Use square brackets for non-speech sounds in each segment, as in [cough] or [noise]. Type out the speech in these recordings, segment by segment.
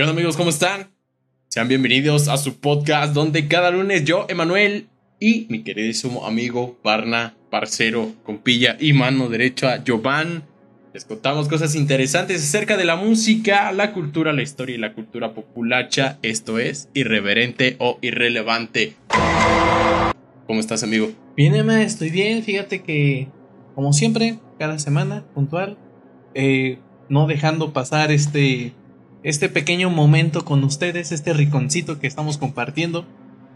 ¿Qué onda amigos? ¿Cómo están? Sean bienvenidos a su podcast donde cada lunes yo, Emanuel, y mi queridísimo amigo, parna, parcero, compilla y mano derecha, Jovan, les contamos cosas interesantes acerca de la música, la cultura, la historia y la cultura populacha. Esto es irreverente o irrelevante. ¿Cómo estás, amigo? Bien, Emma, estoy bien. Fíjate que, como siempre, cada semana, puntual, eh, no dejando pasar este, este pequeño momento con ustedes, este riconcito que estamos compartiendo.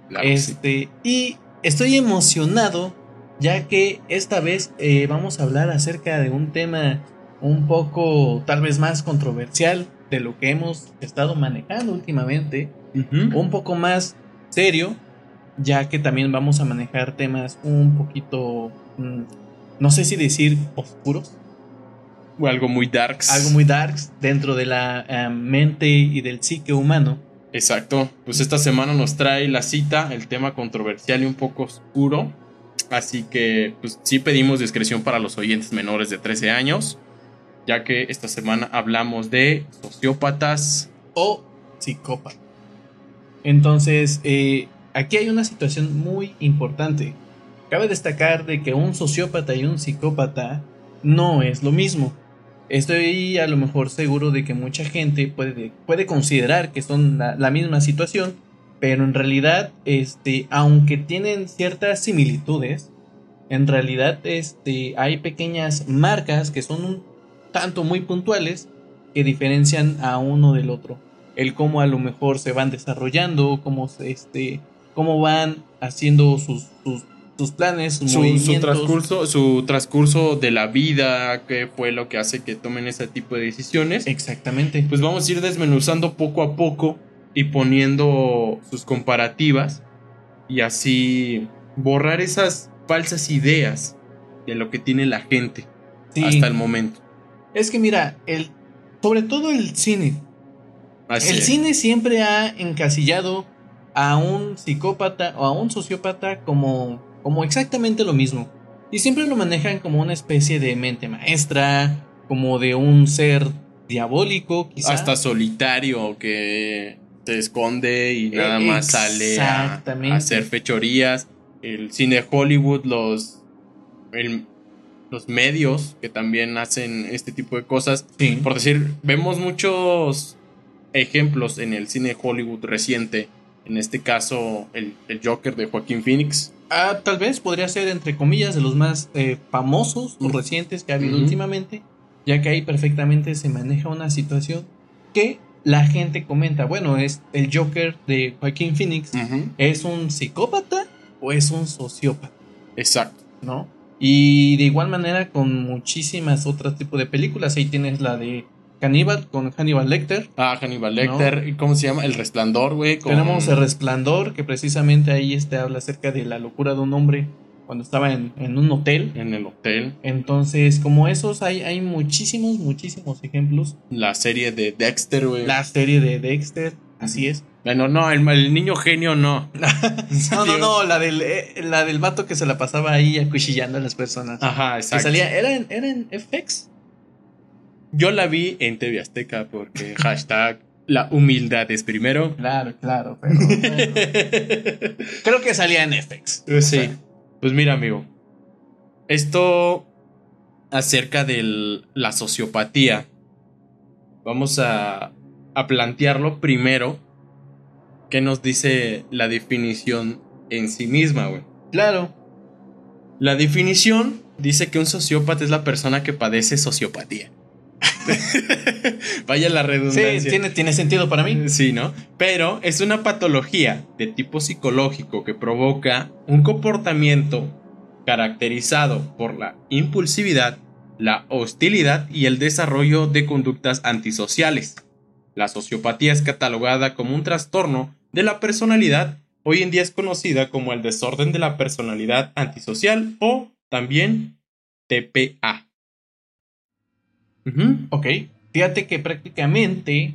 Claro sí. este, Y estoy emocionado, ya que esta vez eh, vamos a hablar acerca de un tema un poco, tal vez más controversial de lo que hemos estado manejando últimamente. Un poco más serio, ya que también vamos a manejar temas un poquito, mm, no sé si decir oscuros, O algo muy darks. algo muy darks dentro de la eh, mente y del psique humano. Exacto. Pues esta semana nos trae la cita, el tema controversial y un poco oscuro. Así que, pues sí pedimos discreción para los oyentes menores de 13 años, ya que esta semana hablamos de sociópatas. o psicópata. Entonces, eh, aquí hay una situación muy importante. Cabe destacar de que un sociópata y un psicópata no es lo mismo. Estoy a lo mejor seguro de que mucha gente puede, puede considerar que son la, misma situación, pero en realidad, este, aunque tienen ciertas similitudes, en realidad este, hay pequeñas marcas que son un tanto muy puntuales que diferencian a uno del otro. El cómo a lo mejor se van desarrollando, cómo, este, cómo van haciendo sus, sus planes, sus Su, su movimientos. transcurso, su transcurso de la vida, qué fue lo que hace que tomen ese tipo de decisiones. Exactamente. Pues vamos a ir desmenuzando poco a poco y poniendo sus comparativas y así borrar esas falsas ideas de lo que tiene la gente Sí. hasta el momento. Es que mira, el, sobre todo el cine. Así el es. cine siempre ha encasillado a un psicópata o a un sociópata como, como exactamente lo mismo. Y siempre lo manejan como una especie de mente maestra, como de un ser diabólico, quizás. hasta solitario que se esconde y nada más sale a, hacer fechorías. El cine Hollywood, los, el- los medios que también hacen este tipo de cosas. Sí. Por decir, vemos muchos ejemplos en el cine Hollywood reciente. En este caso, el, el Joker de Joaquín Phoenix. Ah, tal vez podría ser, entre comillas, de los más eh, famosos o recientes que ha habido últimamente, ya que ahí perfectamente se maneja una situación que la gente comenta, bueno, es el Joker de Joaquín Phoenix, ¿es un psicópata o es un sociópata? Exacto. ¿No? Y de igual manera con muchísimas otros tipos de películas, ahí tienes la de Cannibal con Hannibal Lecter, Ah, Hannibal Lecter. ¿y ¿Cómo se llama? El Resplandor, güey. con- Tenemos El Resplandor, que precisamente ahí este habla acerca de la locura de un hombre cuando estaba en, en un hotel. En el hotel. Entonces, como esos, hay, hay muchísimos, muchísimos ejemplos. La serie de Dexter, güey. La serie de Dexter, así es. Bueno, no, el, el niño genio no. [laughs] No, no, no, la del, eh, la del vato que se la pasaba ahí acuchillando a las personas. Ajá, que exacto. salía, ¿era en, ¿era en FX? Yo la vi en TV Azteca porque [laughs] hashtag la humildad es primero. Claro, claro, pero. [laughs] creo que salía en FX. Sí. Pues mira, amigo. Esto acerca de la sociopatía. Vamos a, a plantearlo primero. ¿Qué nos dice la definición en sí misma, güey? Claro. La definición dice que un sociópata es la persona que padece sociopatía. [laughs] Vaya la redundancia. Sí, tiene, tiene sentido para mí. Sí, ¿no? Pero es una patología de tipo psicológico que provoca un comportamiento caracterizado por la impulsividad, la hostilidad y el desarrollo de conductas antisociales. La sociopatía es catalogada como un trastorno de la personalidad. Hoy en día es conocida como el desorden de la personalidad antisocial o también TPA. Ujú, Ok. Fíjate que prácticamente,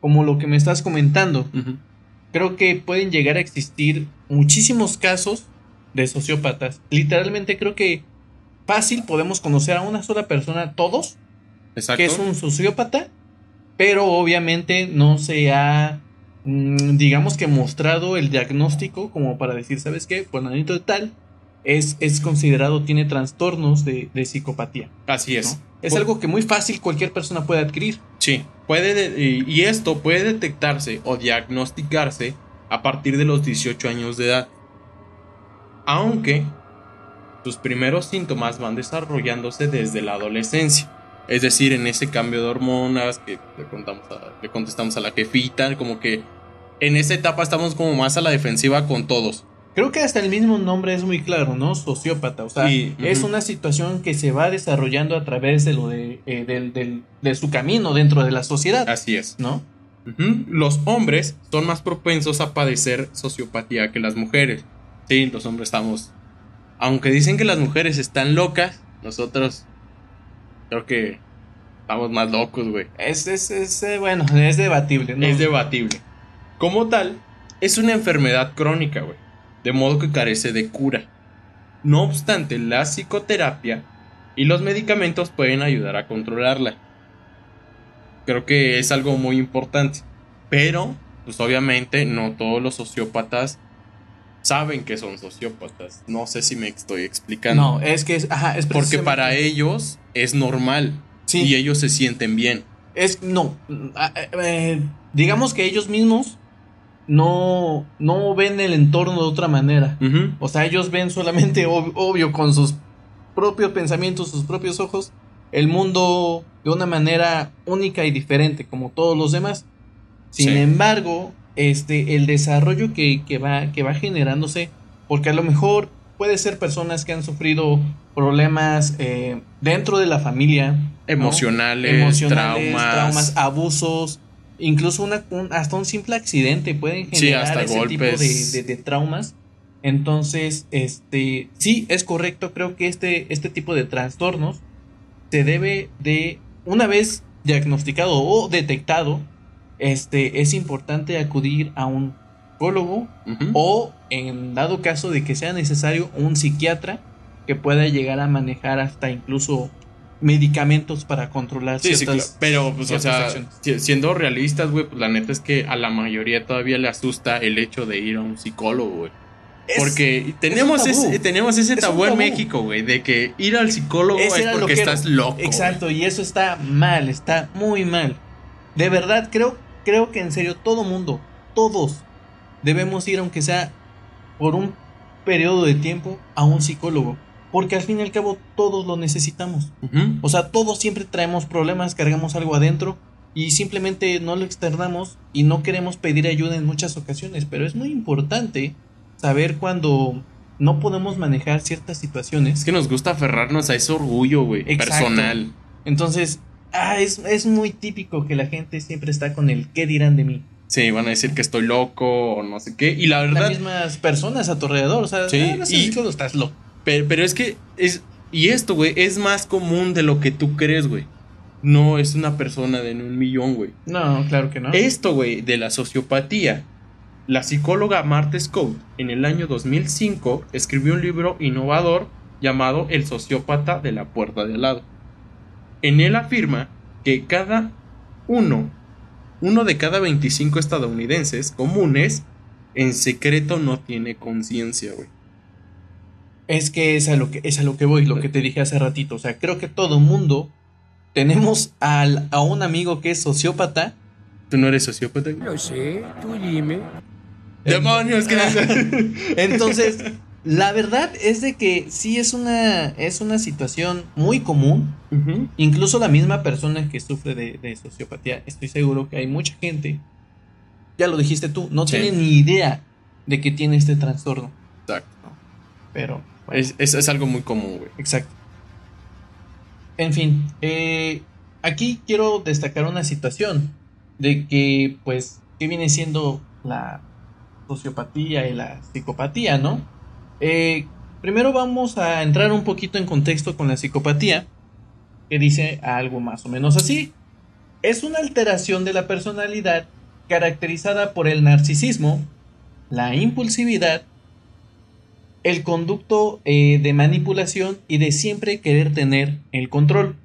como lo que me estás comentando, creo que pueden llegar a existir muchísimos casos de sociópatas. Literalmente creo que fácil podemos conocer a una sola persona, todos, Exacto. que es un sociópata, pero obviamente no se ha, mm, digamos que mostrado el diagnóstico como para decir, ¿sabes qué? Fulanito de tal es, es considerado, tiene trastornos de, de psicopatía. Así es. ¿no? Es Por- algo que muy fácil cualquier persona puede adquirir. Sí, puede de- y y esto puede detectarse o diagnosticarse a partir de los 18 años de edad. Aunque sus primeros síntomas van desarrollándose desde la adolescencia. Es decir, en ese cambio de hormonas que le, contamos a- le contestamos a la jefita, como que en esa etapa estamos como más a la defensiva con todos. Creo que hasta el mismo nombre es muy claro, ¿no? Sociópata. O sea, Sí, es una situación que se va desarrollando a través de lo de, eh, del- del- de su camino dentro de la sociedad, Así es. ¿no? Los hombres son más propensos a padecer sociopatía que las mujeres. Sí, los hombres estamos. Aunque dicen que las mujeres están locas, nosotros creo que estamos más locos, güey. Es, es, es, eh, bueno, es debatible, ¿no? Es debatible. Como tal, es una enfermedad crónica, güey. De modo que carece de cura. No obstante, la psicoterapia y los medicamentos pueden ayudar a controlarla. Creo que es algo muy importante. Pero, pues obviamente, no todos los sociópatas saben que son sociópatas. No sé si me estoy explicando. No, es que es, ajá, es porque para ellos es normal. Sí. Y ellos se sienten bien. Es, no, eh, eh, digamos que ellos mismos no, no ven el entorno de otra manera. O sea, ellos ven solamente, ob- obvio, con sus propios pensamientos, sus propios ojos, el mundo de una manera única y diferente, como todos los demás. Sin Sí. embargo, este, el desarrollo que, que va, que va generándose, porque a lo mejor puede ser personas que han sufrido problemas eh, dentro de la familia, ¿no? Emocionales, emocionales, traumas. abusos, incluso una, un- hasta un simple accidente pueden Sí, generar hasta ese tipo de, de- de traumas. Entonces, este, sí, es correcto, creo que este, este tipo de trastornos se debe de, una vez diagnosticado o detectado, este, es importante acudir a un psicólogo o en dado caso de que sea necesario un psiquiatra que pueda llegar a manejar hasta incluso medicamentos para controlar Sí, sí, ciertas claro. Pero, pues, o sea, acciones. siendo realistas, güey, pues la neta es que a la mayoría todavía le asusta el hecho de ir a un psicólogo, güey. Porque tenemos, es ese, tenemos ese Es tabú en. México, güey, de que ir al psicólogo ese es porque que estás loco. Exacto, y eso está mal, está muy mal. De verdad, creo, creo que en serio todo mundo, todos debemos ir aunque sea por un periodo de tiempo a un psicólogo, porque al fin y al cabo todos lo necesitamos. O sea, todos siempre traemos problemas, cargamos algo adentro y simplemente no lo externamos y no queremos pedir ayuda en muchas ocasiones, pero es muy importante saber cuando no podemos manejar ciertas situaciones. Es que nos gusta aferrarnos a ese orgullo, güey, personal. Entonces, ah, es, es muy típico que la gente siempre está con el qué dirán de mí. Sí, van a decir que estoy loco o no sé qué. Y la Las verdad, mismas personas a tu alrededor, o sea, Sí, ah, no sé, y- estás loco. Pero, pero es que es... Y esto, güey, es más común de lo que tú crees, güey. No es una persona de un millón, güey. No, claro que no. Esto, güey, de la sociopatía. La psicóloga Marta Scott en el año 2005 escribió un libro innovador llamado El sociópata de la puerta de al lado. En él afirma que cada uno, uno de cada 25 estadounidenses comunes, en secreto no tiene conciencia, güey. Es que es a lo que es a lo que voy, lo que te dije hace ratito. O sea, creo que todo mundo tenemos al, a un amigo que es sociópata. ¿Tú no eres sociópata? Lo sé, tú dime. ¡Demonios! [laughs] Entonces, la verdad es de que sí es una, es una situación muy común. Incluso la misma persona que sufre de, de sociopatía, estoy seguro que hay mucha gente, ya lo dijiste tú, no Sí. tiene ni idea de que tiene este trastorno. Exacto. Pero, Es, es- es algo muy común, güey. exacto. En fin, eh, aquí quiero destacar una situación de que, pues, ¿qué viene siendo la sociopatía y la psicopatía, no? Eh, primero vamos a entrar un poquito en contexto con la psicopatía, que dice algo más o menos así. Es una alteración de la personalidad caracterizada por el narcisismo, la impulsividad, el conducto eh, de manipulación y de siempre querer tener el control.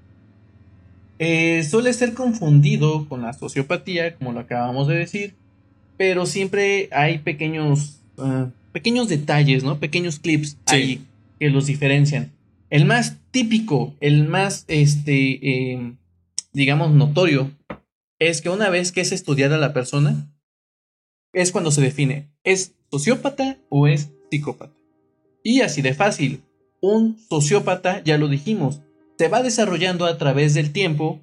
eh, suele ser confundido con la sociopatía, como lo acabamos de decir, pero siempre hay pequeños, ah, pequeños detalles, ¿no? Pequeños clips ahí que los diferencian. El más típico, el más, este, em, digamos, notorio, es que una vez que es estudiada la persona, es cuando se define, ¿es sociópata o es psicópata? Y así de fácil, un sociópata, ya lo dijimos, se va desarrollando a través del tiempo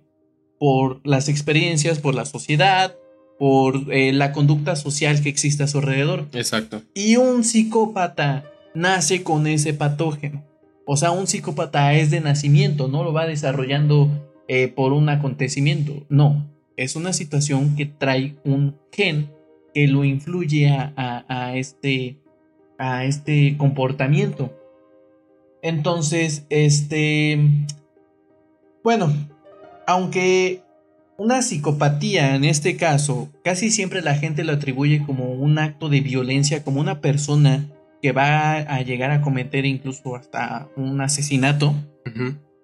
por las experiencias, por la sociedad, por eh, la conducta social que existe a su alrededor. Exacto. Y un psicópata nace con ese patógeno. O sea, un psicópata es de nacimiento, no lo va desarrollando eh, por un acontecimiento. No, es una situación que trae un gen que lo influye a este, a este comportamiento. Entonces, este, bueno, aunque una psicopatía en este caso, casi siempre la gente lo atribuye como un acto de violencia, como una persona que va a llegar a cometer incluso hasta un asesinato,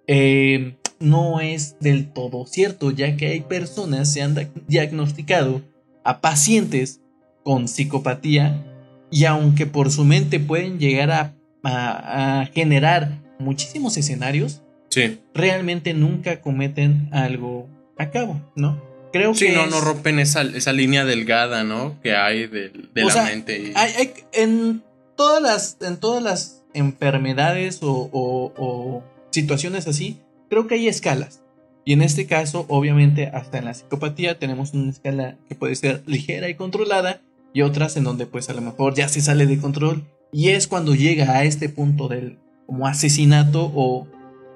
eh, no es del todo cierto, ya que hay personas se han diagnosticado a pacientes con psicopatía y aunque por su mente pueden llegar a a, generar muchísimos escenarios, sí. realmente nunca cometen algo a cabo, ¿no? Creo sí, no, no rompen esa, esa, línea delgada, ¿no? Que hay de, la mente. Hay, en, todas las, en todas las enfermedades o, o, situaciones así, creo que hay escalas. Y en este caso, obviamente, hasta en la psicopatía tenemos una escala que puede ser ligera y controlada y otras en donde pues a lo mejor ya se sale de control y es cuando llega a este punto del como asesinato o,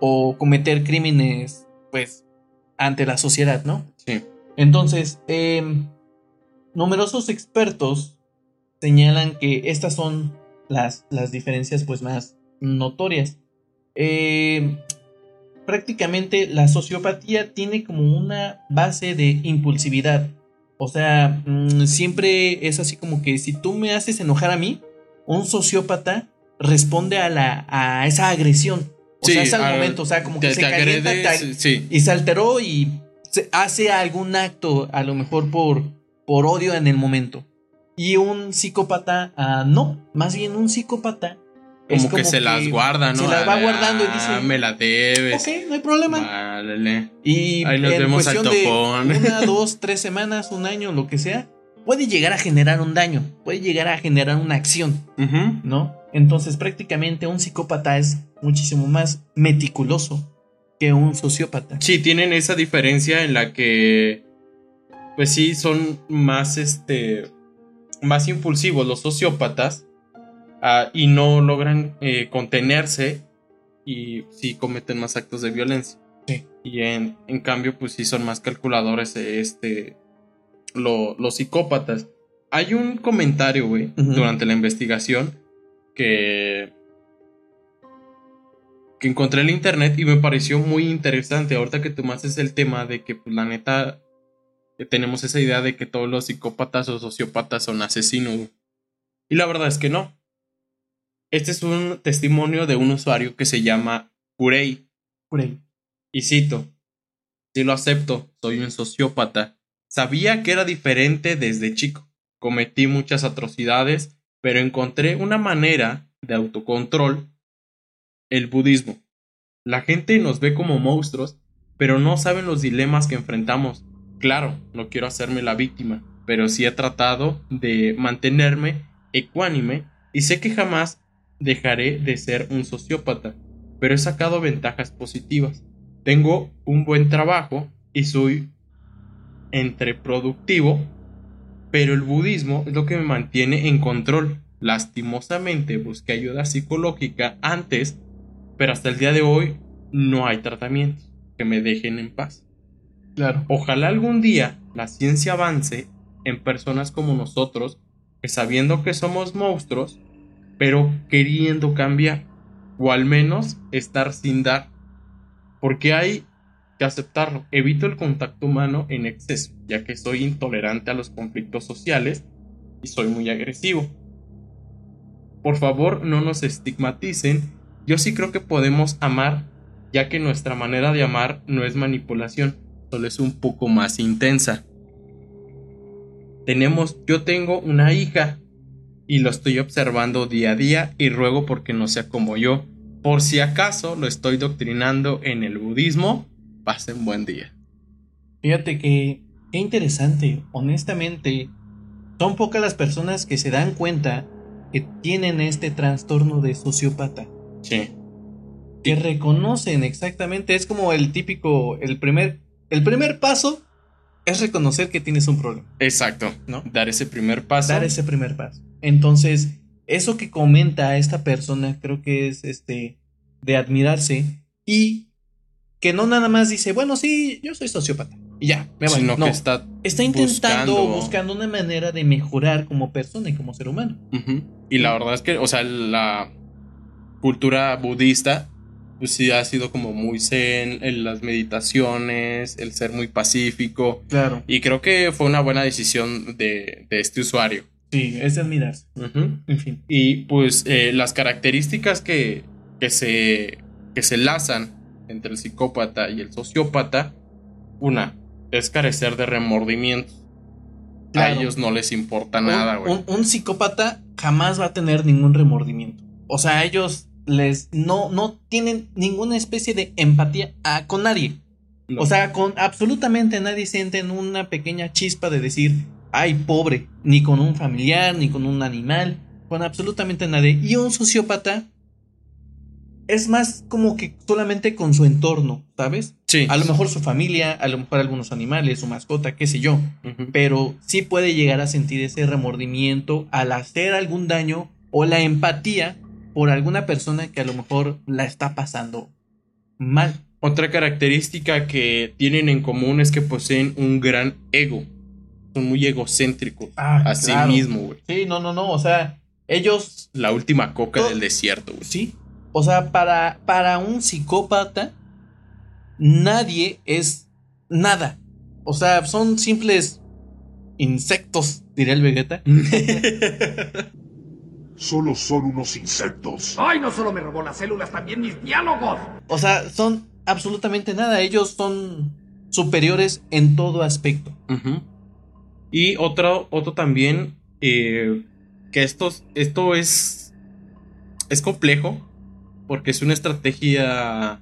o cometer crímenes, pues, ante la sociedad, ¿no? Sí. Entonces, em, numerosos expertos señalan que estas son las, las diferencias, pues, más notorias. Em, prácticamente la sociopatía tiene como una base de impulsividad. O sea, mm, siempre es así como que si tú me haces enojar a mí, un sociópata responde a, la, a esa agresión. O sea, es al momento, o sea, como que se calienta y se alteró y hace algún acto, a lo mejor por, por odio en el momento. Y un psicópata, ah, no, más bien un psicópata. Como, como que se las guarda, ¿no? Se las va guardando y dice. Ah, me la debes. Ok, no hay problema. Vale. Y Ahí nos vemos al topón. De una, [laughs] dos, tres semanas, un año, lo que sea puede llegar a generar un daño, puede llegar a generar una acción, ¿no? Entonces prácticamente un psicópata es muchísimo más meticuloso que un sociópata. Sí, tienen esa diferencia en la que, pues sí, son más, este, más impulsivos los sociópatas ah, y no logran eh, contenerse y sí cometen más actos de violencia. Sí. Y en, en cambio, pues sí son más calculadores, este, los psicópatas. Hay un comentario, güey, durante la investigación que que encontré en internet y me pareció muy interesante. Ahorita que tomaste el tema de que, pues, la neta, tenemos esa idea de que todos los psicópatas o sociópatas son asesinos. Y la verdad es que no. Este es un testimonio de un usuario que se llama Purey. Purey. Y cito: Si lo acepto, soy un sociópata Sabía que era diferente desde chico. Cometí muchas atrocidades, pero encontré una manera de autocontrol. El budismo. La gente nos ve como monstruos, pero no saben los dilemas que enfrentamos. Claro, no quiero hacerme la víctima, pero sí he tratado de mantenerme ecuánime y sé que jamás dejaré de ser un sociópata, pero he sacado ventajas positivas. Tengo un buen trabajo y soy entre productivo, pero el budismo es lo que me mantiene en control. Lastimosamente busqué ayuda psicológica antes, pero hasta el día de hoy no hay tratamientos que me dejen en paz. Claro. Ojalá algún día la ciencia avance en personas como nosotros, que sabiendo que somos monstruos, pero queriendo cambiar, o al menos estar sin dar. Porque hay aceptarlo. Evito el contacto humano en exceso, ya que soy intolerante a los conflictos sociales y soy muy agresivo. Por favor, no nos estigmaticen. Yo sí creo que podemos amar ya que nuestra manera de amar no es manipulación, solo es un poco más intensa. Tenemos, yo tengo una hija y lo estoy observando día a día y ruego porque no sea como yo. Por si acaso lo estoy doctrinando en el budismo, pasen buen día. Fíjate que, qué interesante, honestamente, son pocas las personas que se dan cuenta que tienen este trastorno de sociópata. Sí. Que reconocen exactamente, es como el típico, el primer, el primer paso es reconocer que tienes un problema. Exacto, ¿no? Dar ese primer paso. Dar ese primer paso. Entonces, eso que comenta esta persona creo que es este de admirarse y que no nada más dice, bueno, sí, yo soy sociópata. Y ya, me voy. Sino no, que está, está intentando, buscando- buscando una manera de mejorar como persona y como ser humano. Y la verdad es que, o sea, la cultura budista, pues sí ha sido como muy zen, en las meditaciones, el ser muy pacífico. Claro. Y creo que fue una buena decisión de, de este usuario. Sí, es. Ujú. En fin. Y pues eh, las características que, que, se, que se lazan entre el psicópata y el sociópata, una, es carecer de remordimientos. A ellos no les importa nada, un, güey. un- un psicópata jamás va a tener ningún remordimiento. O sea, ellos les no, no tienen ninguna especie de empatía a- con nadie. No. O sea, con absolutamente nadie sienten una pequeña chispa de decir, ay, pobre, ni con un familiar, ni con un animal, con absolutamente nadie. Y un sociópata es más como que solamente con su entorno, ¿sabes? sí. A lo mejor su familia, a lo mejor algunos animales, su mascota, qué sé yo pero sí puede llegar a sentir ese remordimiento al hacer algún daño o la empatía por alguna persona que a lo mejor la está pasando mal. Otra característica que tienen en común es que poseen un gran ego. Son muy egocéntricos. Ah, a sí mismo, güey. Sí, no, no, no, o sea, ellos, La última coca del desierto, güey. sí, o sea, para, para un psicópata, nadie es nada. O sea, son simples insectos, diría el Vegeta. [laughs] Solo son unos insectos. ¡Ay, no solo me robó las células, también mis diálogos! O sea, son absolutamente nada. Ellos son superiores en todo aspecto. Ujú. Y otro, otro también, eh, que estos, esto es, es complejo, porque es una estrategia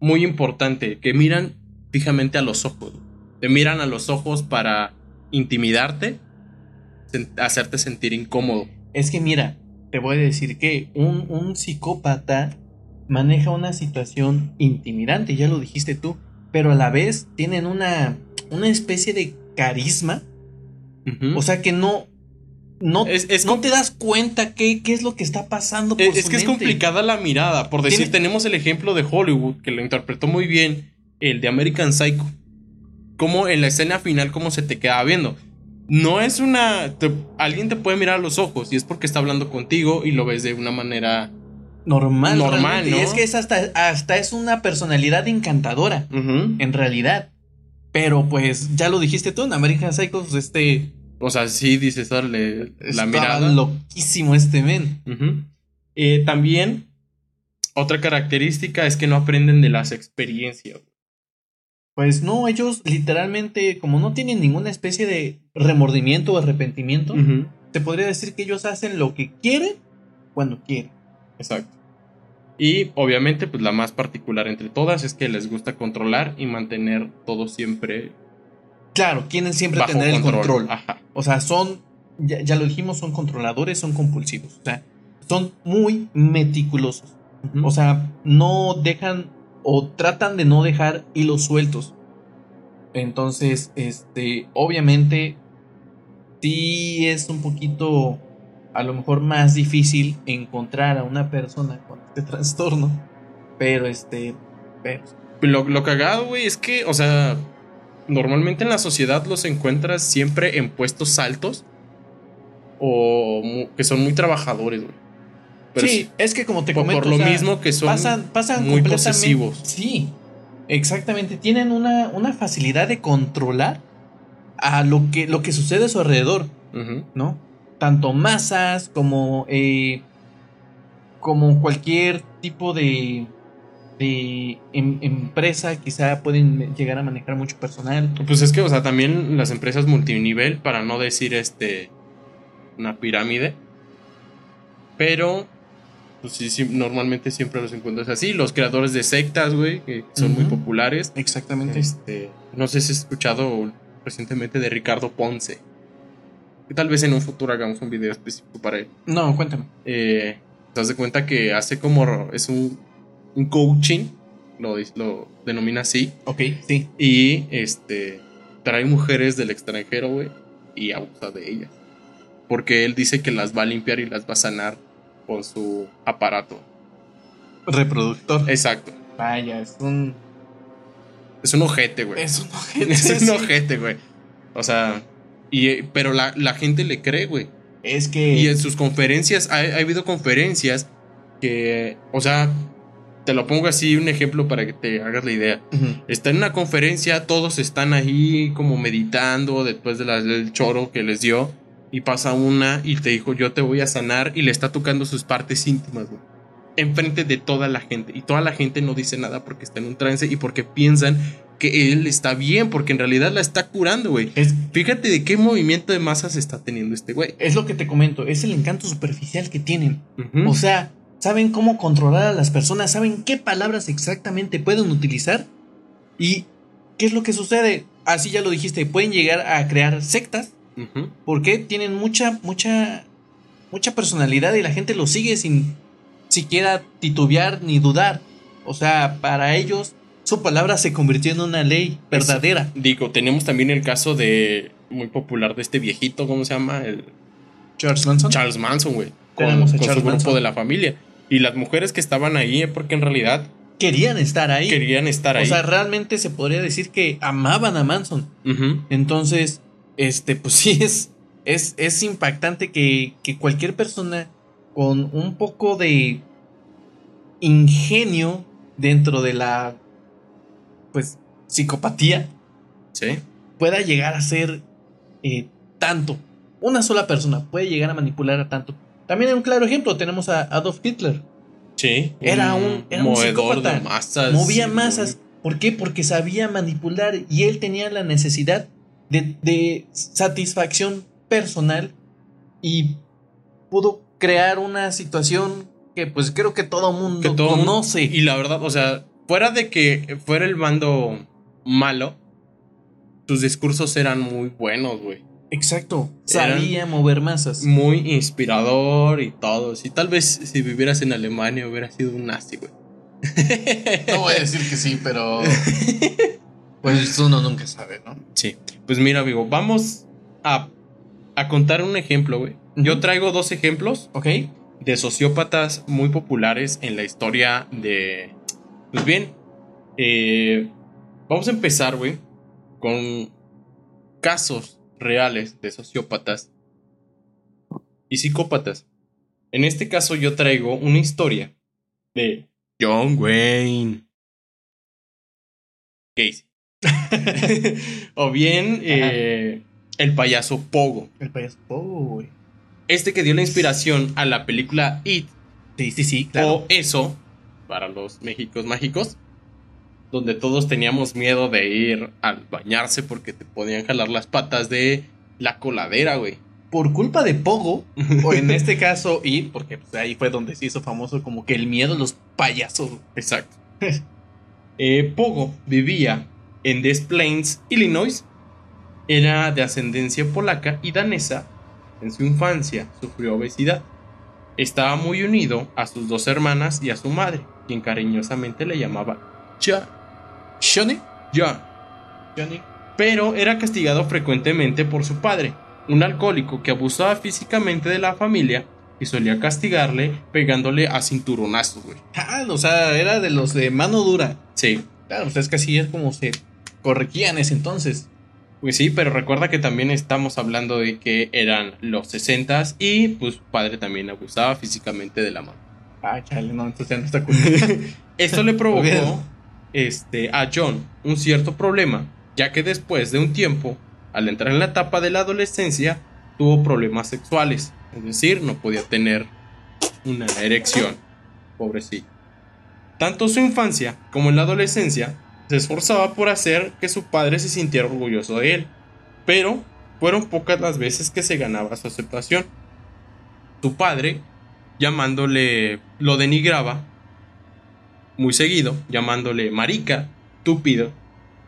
muy importante, que miran fijamente a los ojos. Te miran a los ojos para intimidarte, hacerte sentir incómodo. Es que mira, te voy a decir que un, un psicópata maneja una situación intimidante, ya lo dijiste tú, pero a la vez tienen una, una especie de carisma. O sea que no, no, Es- es no te das cuenta qué, qué es lo que está pasando por Es, que es complicada la mirada. Por decir, Tiene- tenemos el ejemplo de Hollywood, que lo interpretó muy bien, el de American Psycho. Como en la escena final, cómo se te queda viendo. No es una. te- alguien te puede mirar a los ojos y es porque está hablando contigo y lo ves de una manera. Normal, Normal, ¿no? Y es que es hasta, hasta es una personalidad encantadora. En realidad. Pero pues ya lo dijiste tú, en American Psycho, pues, este O sea, sí dices darle la mirada. loquísimo este men. Eh, también, otra característica es que no aprenden de las experiencias. Pues no, ellos literalmente, como no tienen ninguna especie de remordimiento o arrepentimiento, Ujú. te podría decir que ellos hacen lo que quieren cuando quieren. Exacto. Y obviamente, pues la más particular entre todas es que les gusta controlar y mantener todo siempre Claro, quieren siempre bajo tener control. el control. Ajá. O sea, son, ya, ya lo dijimos, son controladores, son compulsivos. O sea, son muy meticulosos. O sea, no dejan o tratan de no dejar hilos sueltos. Entonces, este, obviamente, sí es un poquito, a lo mejor más difícil encontrar a una persona con este [laughs] trastorno. Pero este, pero, lo, lo cagado, güey, es que, o sea, normalmente en la sociedad los encuentras siempre en puestos altos o que son muy trabajadores, güey. Pero sí, es que como te comento, por lo o sea, mismo que son pasan, pasan muy posesivos. Sí, exactamente. Tienen una, una facilidad de controlar a lo que, lo que sucede a su alrededor. ¿no? Tanto masas como, eh, como cualquier tipo de, de em- empresa, quizá pueden llegar a manejar mucho personal. Pues es que, o sea, también las empresas multinivel, para no decir este. Una pirámide. Pero. Pues sí, sí, normalmente siempre los encuentras así. Los creadores de sectas, güey, que son muy populares. Exactamente. Este, no sé si has escuchado recientemente de Ricardo Ponce. Que tal vez en un futuro hagamos un video específico para él. No, cuéntame. Eh, te das de cuenta que hace como. Es un, un coaching. Lo, lo denomina así. Ok, sí. Y este. Trae mujeres del extranjero, güey. Y abusa de ellas. Porque él dice que las va a limpiar y las va a sanar con su aparato. Reproductor. Exacto. Vaya, es un. Es un ojete, güey. Es un [laughs] ojete. Es un ojete, güey. O sea. Y, pero la, la gente le cree, güey. Es que. Y en sus conferencias, ha, ha habido conferencias que. O sea. Te lo pongo así un ejemplo para que te hagas la idea. Está en una conferencia, todos están ahí como meditando después de la- del choro que les dio. Y pasa una y te dijo, yo te voy a sanar. Y le está tocando sus partes íntimas, güey. Enfrente de toda la gente. Y toda la gente no dice nada porque está en un trance y porque piensan que él está bien. Porque en realidad la está curando, güey. Es, Fíjate de qué movimiento de masas está teniendo este güey. es lo que te comento. Es el encanto superficial que tienen. O sea, saben cómo controlar a las personas, saben qué palabras exactamente pueden utilizar y qué es lo que sucede. Así ya lo dijiste, pueden llegar a crear sectas porque tienen mucha, mucha, mucha personalidad y la gente los sigue sin siquiera titubear ni dudar. O sea, para ellos su palabra se convirtió en una ley verdadera. Digo, tenemos también el caso de. Muy popular de este viejito, ¿cómo se llama? El Charles Manson. Charles Manson, güey. Con, con Charles su grupo Manson. de la familia. Y las mujeres que estaban ahí, eh, porque en realidad Querían estar ahí. querían estar ahí. o sea, realmente se podría decir que amaban a Manson. Entonces, este, pues [laughs] sí es, es, es impactante que, que cualquier persona con un poco de ingenio dentro de la, pues, psicopatía Sí. pueda llegar a ser eh, tanto. Una sola persona puede llegar a manipular a tanto. También hay un claro ejemplo, tenemos a Adolf Hitler. Sí. Era un, era un movedor psicópata. de masas. Movía masas. ¿Por qué? Porque sabía manipular y él tenía la necesidad de, de satisfacción personal y pudo crear una situación que pues creo que todo mundo Que todo conoce. Y la verdad, o sea, fuera de que fuera el bando malo, sus discursos eran muy buenos, güey. Exacto. Eran- Sabía mover masas. Muy inspirador y todo. Si tal vez si vivieras en Alemania hubiera sido un nazi, güey. [laughs] No voy a decir que sí, pero pues uno nunca sabe, ¿no? Sí. Pues mira, amigo, vamos a, a contar un ejemplo, güey. Yo traigo dos ejemplos Ok. de sociópatas muy populares en la historia de... Pues bien, eh, vamos a empezar, güey, con casos reales de sociópatas y psicópatas. En este caso yo traigo una historia de John Wayne Gacy. [laughs] o bien eh, el payaso Pogo. El payaso Pogo, güey. Este que dio la inspiración a la película It Sí, sí, sí, claro. o Eso para los Méxicos mágicos, donde todos teníamos miedo de ir al bañarse porque te podían jalar las patas de la coladera, güey. Por culpa de Pogo, o en [laughs] este caso It, porque pues, ahí fue donde se hizo famoso como que el miedo a los payasos. Exacto. [laughs] Eh, Pogo vivía en Des Plains, Illinois. Era de ascendencia polaca y danesa. En su infancia sufrió obesidad. Estaba muy unido a sus dos hermanas y a su madre, quien cariñosamente le llamaba Ja. ¿Johnny? Ja. Johnny. Pero era castigado frecuentemente por su padre, un alcohólico que abusaba físicamente de la familia y solía castigarle pegándole a cinturonazos, güey. Ah, o sea, era de los de mano dura. Sí, Claro, pues es que así es como se corregía en ese entonces. Pues sí, pero recuerda que también estamos hablando de que eran los 60 y pues su padre también abusaba físicamente de la mano. Ah, chale, no, entonces ya no está cool. [laughs] Esto le provocó este, a John un cierto problema, ya que después de un tiempo, al entrar en la etapa de la adolescencia, tuvo problemas sexuales, es decir, no podía tener una erección. Pobrecito. Tanto su infancia como en la adolescencia se esforzaba por hacer que su padre se sintiera orgulloso de él, pero fueron pocas las veces que se ganaba su aceptación. Su padre, llamándole, lo denigraba muy seguido, llamándole marica, túpido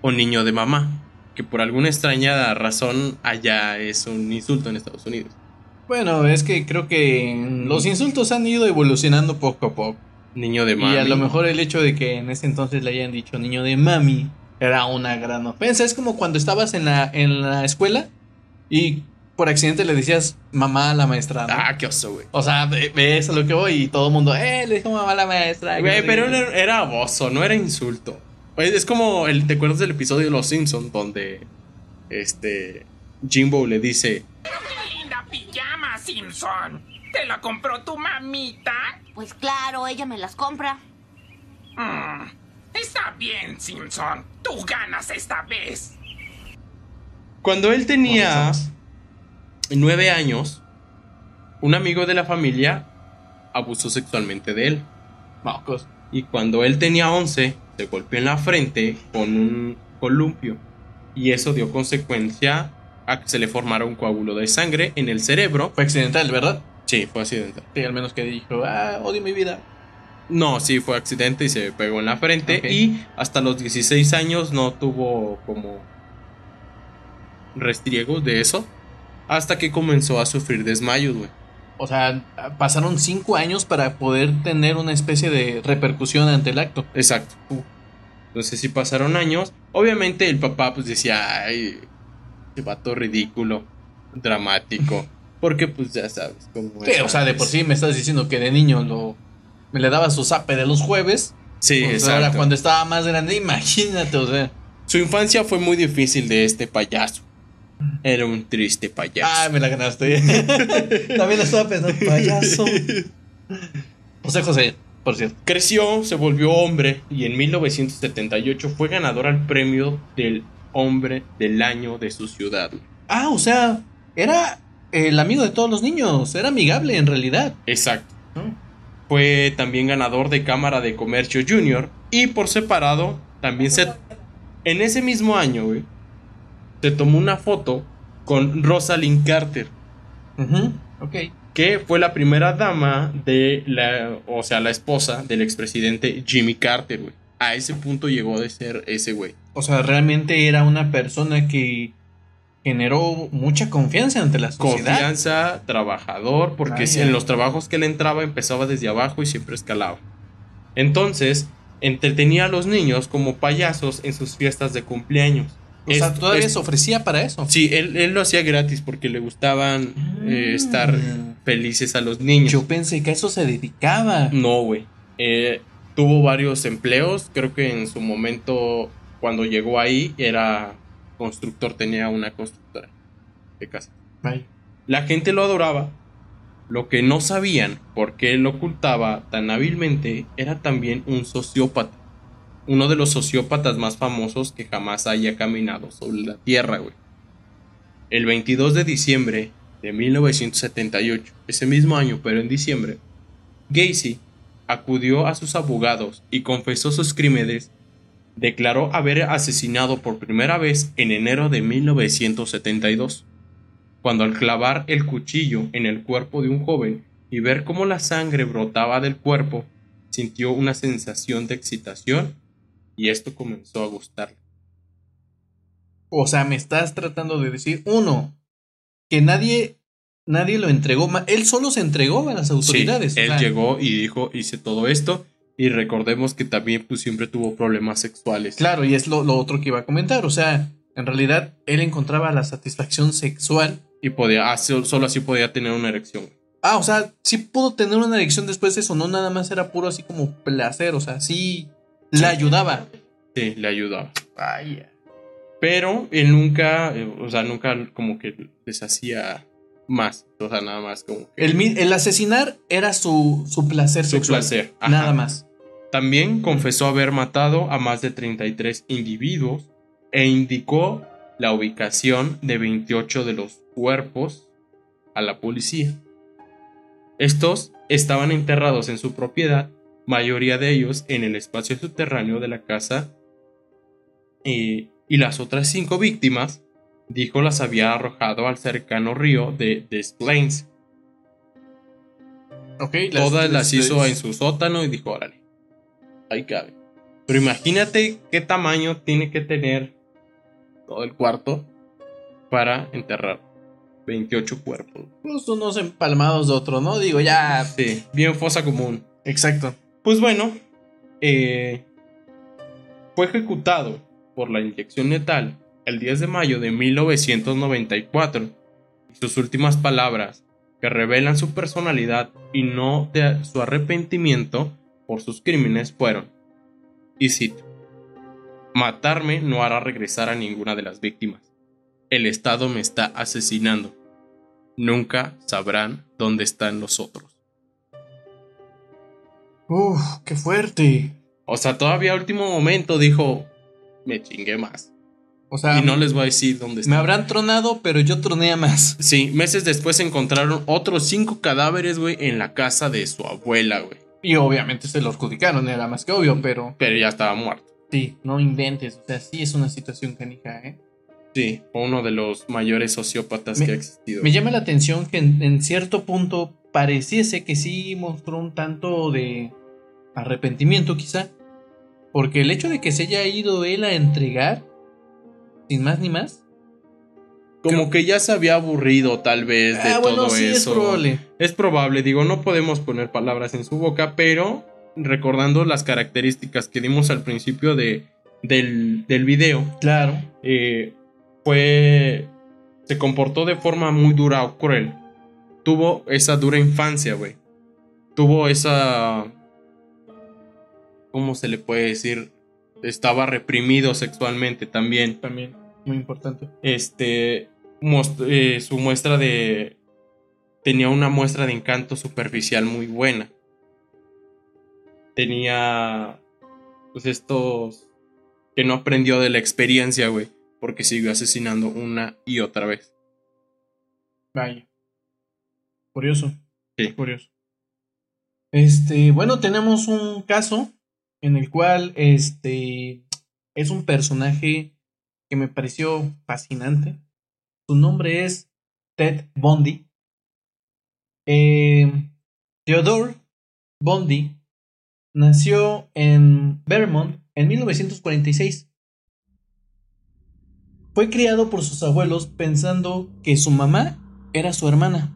o niño de mamá, que por alguna extraña razón allá es un insulto en Estados Unidos. Bueno, es que creo que los insultos han ido evolucionando poco a poco. Niño de mami. Y a lo mejor el hecho de que en ese entonces le hayan dicho niño de mami era una gran ofensa. Es como cuando estabas en la, en la escuela y por accidente le decías mamá a la maestra. ¿no? Ah, qué oso, güey. O sea, ve- ves a lo que voy y todo el mundo, eh, le dijo mamá a la maestra. Güey, pero era, era aboso, no era insulto. Pues, Es como, el, ¿te acuerdas del episodio de Los Simpsons donde este Jimbo le dice, linda pijama, Simpson. ¿Te la compró tu mamita? Pues claro, ella me las compra. Mm, está bien, Simpson. Tú ganas esta vez. cuando él tenía nueve años, un amigo de la familia abusó sexualmente de él. Mocos. Y cuando él tenía 11, se golpeó en la frente con un columpio. Y eso dio consecuencia a que se le formara un coágulo de sangre en el cerebro. Fue accidental, ¿verdad? Sí, fue accidental. Sí, al menos que dijo, ah, odio mi vida. No, sí, fue accidente y se pegó en la frente. Y hasta los 16 años no tuvo como restriegos de eso. Hasta que comenzó a sufrir desmayos, güey. O sea, pasaron cinco años para poder tener una especie de repercusión ante el acto. Exacto. Entonces sí pasaron años. Obviamente el papá pues decía, ay, ese vato ridículo, dramático. Porque pues ya sabes cómo Sí, es o sea, de por sí me estás diciendo que de niño lo me le daba su zape de los jueves. Sí, Pues exacto. ahora cuando estaba más grande, [laughs] imagínate, o sea. Su infancia fue muy difícil de este payaso. Era un triste payaso. Ah, me la ganaste. [laughs] También estaba pensando, payaso. José José, por cierto. Creció, se volvió hombre y en 1978 fue ganador al premio del hombre del año de su ciudad. Ah, o sea, era el amigo de todos los niños. Era amigable en realidad. Exacto. ¿no? Fue también ganador de Cámara de Comercio Junior y por separado también se... En ese mismo año, güey, se tomó una foto con Rosalind Carter, Ok. que fue la primera dama de la... O sea, la esposa del expresidente Jimmy Carter, güey. A ese punto llegó de ser ese güey. O sea, realmente era una persona que generó mucha confianza ante la sociedad. Confianza, trabajador, porque en los trabajos que él entraba empezaba desde abajo y siempre escalaba. Entonces, entretenía a los niños como payasos en sus fiestas de cumpleaños. O sea, todavía es- se ofrecía para eso. Sí, él, él lo hacía gratis porque le gustaban eh, Mm. estar felices a los niños. Yo pensé que a eso se dedicaba. No, güey. Eh, tuvo varios empleos. Creo que en su momento, cuando llegó ahí, era constructor, tenía una constructora de casa. La gente lo adoraba. Lo que no sabían por qué lo ocultaba tan hábilmente era también un sociópata. Uno de los sociópatas más famosos que jamás haya caminado sobre la tierra, güey. El 22 de diciembre de 1978, ese mismo año, pero en diciembre, Gacy acudió a sus abogados y confesó sus crímenes. Declaró haber asesinado por primera vez en enero de 1972 cuando al clavar el cuchillo en el cuerpo de un joven y ver cómo la sangre brotaba del cuerpo, sintió una sensación de excitación y esto comenzó a gustarle. O sea, me estás tratando de decir, uno, que nadie, nadie lo entregó. Él solo se entregó a las autoridades. Sí, o él sea, llegó y dijo, hice todo esto y recordemos que también pues siempre tuvo problemas sexuales. Claro, y es lo, lo otro que iba a comentar. O sea, en realidad él encontraba la satisfacción sexual. Y podía, ah, so- solo así podía tener una erección. Ah, o sea, sí pudo tener una erección después de eso, no nada más era puro así como placer, o sea, sí le ayudaba. Sí, le ayudaba. Vaya. Pero él nunca, eh, o sea, nunca como que les hacía más. O sea, nada más como El, el asesinar era su, su placer su sexual. placer. Ajá. Nada más. También confesó haber matado a más de 33 individuos e indicó la ubicación de 28 de los cuerpos a la policía. Estos estaban enterrados en su propiedad mayoría de ellos en el espacio subterráneo de la casa. eh, y las otras cinco víctimas, dijo, las había arrojado al cercano río de Des Plains. Ok, Todas las hizo en su sótano y dijo, órale, ahí cabe. Pero imagínate qué tamaño tiene que tener todo el cuarto para enterrar 28 cuerpos. Pues unos empalmados de otro, ¿no? Digo, ya. Sí, bien fosa común. Exacto. Pues bueno, eh, fue ejecutado por la inyección letal el 10 de mayo de 1994. Y sus últimas palabras, que revelan su personalidad y no de su arrepentimiento por sus crímenes, fueron, y cito, Matarme no hará regresar a ninguna de las víctimas. El Estado me está asesinando. Nunca sabrán dónde están los otros. Uf, qué fuerte. O sea, todavía a último momento dijo, me chingué más. O sea, y no les voy a decir dónde me está. habrán tronado, pero yo troné más. Sí, meses después encontraron otros cinco cadáveres, güey, en la casa de su abuela, güey. Y obviamente se lo adjudicaron, era más que obvio, pero Pero ya estaba muerto. sí, no inventes. O sea, sí es una situación canija, ¿eh? Sí, uno de los mayores sociópatas Me- que ha existido. Me llama la atención que en, en cierto punto pareciese que sí mostró un tanto de arrepentimiento quizá. Porque el hecho de que se haya ido él a entregar, sin más ni más. Como que ya se había aburrido, tal vez, de ah, bueno, todo sí es eso. probable. Es probable, digo, no podemos poner palabras en su boca, pero recordando las características que dimos al principio de, del, del video, Claro. eh, fue. Se comportó de forma muy dura o cruel. Tuvo esa dura infancia, güey. Tuvo esa. ¿Cómo se le puede decir? Estaba reprimido sexualmente también. También, muy importante. Este. eh, su muestra de. Tenía una muestra de encanto superficial muy buena. Tenía. Pues estos. Que no aprendió de la experiencia, güey. Porque siguió asesinando una y otra vez. Vaya. Curioso. Sí. Curioso. Este, bueno, tenemos un caso en el cual este es un personaje que me pareció fascinante. Su nombre es Ted Bundy. Eh, Theodore Bundy nació en Vermont en 1946. Fue criado por sus abuelos pensando que su mamá era su hermana,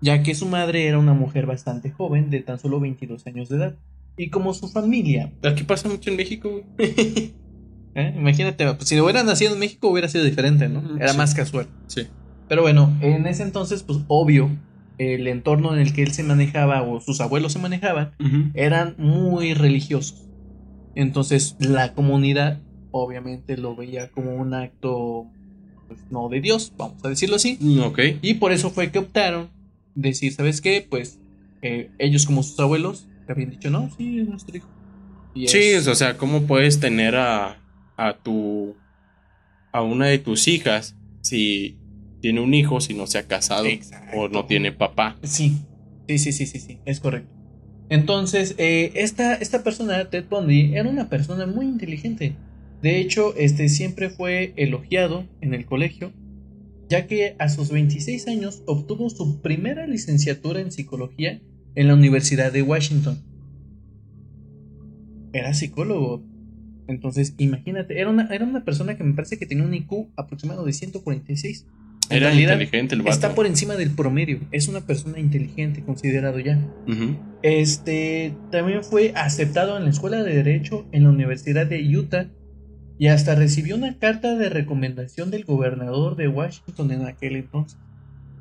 ya que su madre era una mujer bastante joven, de tan solo 22 años de edad. Y como su familia, Aquí pasa mucho en México, güey. [laughs] ¿eh? imagínate, pues, si hubiera nacido en México hubiera sido diferente, ¿no? Era sí. más casual. Sí. Pero bueno, en ese entonces, pues obvio, el entorno en el que él se manejaba o sus abuelos se manejaban eran muy religiosos. Entonces la comunidad obviamente lo veía como un acto pues, no de Dios, vamos a decirlo así. Mm, Ok. Y por eso fue que optaron decir, ¿sabes qué? Pues eh, ellos como sus abuelos le habían dicho, no, sí, es nuestro hijo. Y Sí, es- o sea, ¿cómo puedes tener a, a tu. a una de tus hijas si tiene un hijo, si no se ha casado Exacto. o no tiene papá? Sí, sí, sí, sí, sí, sí, es correcto. Entonces, eh, esta, esta persona, Ted Bundy, era una persona muy inteligente. De hecho, este siempre fue elogiado en el colegio, ya que a sus 26 años obtuvo su primera licenciatura en psicología en la Universidad de Washington. Era psicólogo. Entonces, imagínate, era una, era una persona que me parece que tenía un IQ aproximado de 146. En Era realidad, inteligente el vato. Está por encima del promedio. Es una persona inteligente, considerado ya. Este también fue aceptado en la escuela de Derecho en la Universidad de Utah y hasta recibió una carta de recomendación del gobernador de Washington en aquel entonces.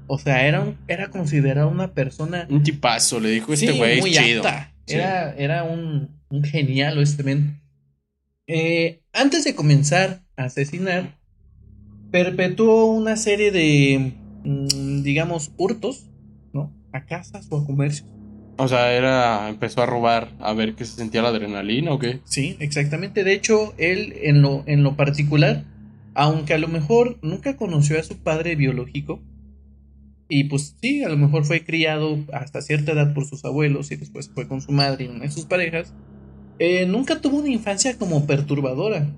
O sea, era, un- era considerado una persona Un tipazo, le dijo este güey, muy chido. Sí. Era, era un, un genial este men. Eh, antes de comenzar a asesinar, perpetuó una serie de, mm, digamos, hurtos, ¿no? A casas o a comercios. O sea, era. empezó a robar a ver qué se sentía la adrenalina o qué. Sí, exactamente. De hecho, él en lo, en lo particular, aunque a lo mejor nunca conoció a su padre biológico, Y pues sí, a lo mejor fue criado hasta cierta edad por sus abuelos y después fue con su madre y una de sus parejas. eh, nunca tuvo una infancia como perturbadora.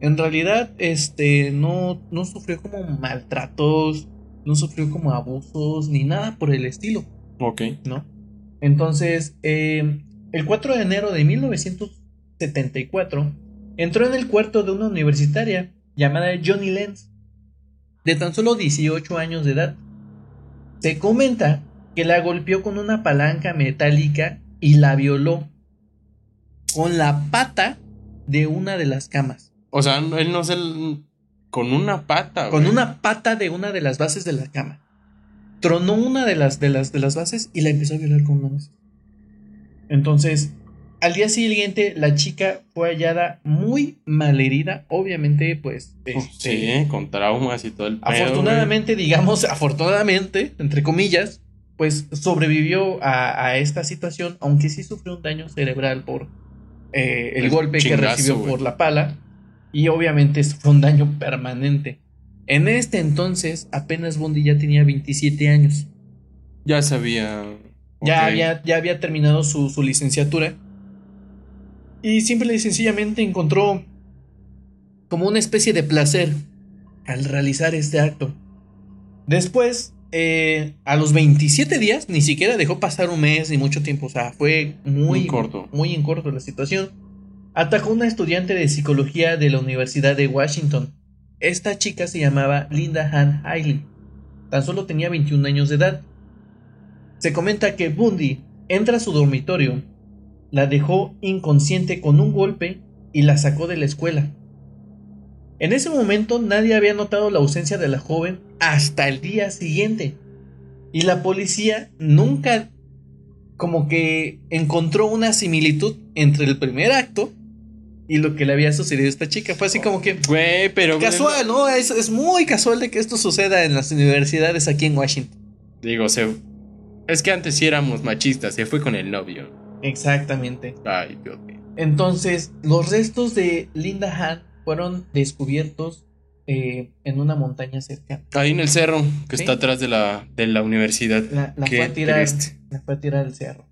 En realidad, este, no, no sufrió como maltratos, no sufrió como abusos, ni nada por el estilo. Ok. ¿no? Entonces, eh, el 4 de enero de 1974, entró en el cuarto de una universitaria llamada Johnny Lenz, de tan solo 18 años de edad. Se comenta que la golpeó con una palanca metálica y la violó con la pata de una de las camas. O sea, él no se. Con una pata, Con güey. una pata de una de las bases de la cama. Tronó una de las, de las, de las bases y la empezó a violar con una mesa. Entonces, al día siguiente, la chica fue hallada muy malherida. Obviamente, pues. este, Sí, con traumas y todo el pedo, afortunadamente, digamos, afortunadamente, entre comillas, pues sobrevivió a, a esta situación, aunque sí sufrió un daño cerebral por eh, el El golpe que recibió güey. por la pala. Y obviamente fue un daño permanente. En este entonces, apenas Bundy ya tenía 27 años. Ya sabía. Ya, había, ya había terminado su, su licenciatura. Y simple y sencillamente encontró como una especie de placer al realizar este acto. Después, eh, a los 27 días, ni siquiera dejó pasar un mes ni mucho tiempo. O sea, fue muy, Muy corto. Muy en corto la situación. Atacó a una estudiante de psicología de la Universidad de Washington. Esta chica se llamaba Linda Han Hailey. Tan solo tenía 21 años de edad. Se comenta que Bundy entra a su dormitorio, la dejó inconsciente con un golpe y la sacó de la escuela. En ese momento nadie había notado la ausencia de la joven hasta el día siguiente. Y la policía nunca como que encontró una similitud entre el primer acto y lo que le había sucedido a esta chica. Fue así como que Güey, pero. casual, ¿no? Es, es muy casual de que esto suceda en las universidades aquí en Washington. Digo, se. Es que antes sí éramos machistas, se fue con el novio. Exactamente. Ay, Dios mío. Entonces, los restos de Linda Han fueron descubiertos eh, en una montaña cercana. Ahí en el cerro, que Sí. está atrás de la, de la universidad. La, la fue a tirar, la fue a tirar al cerro.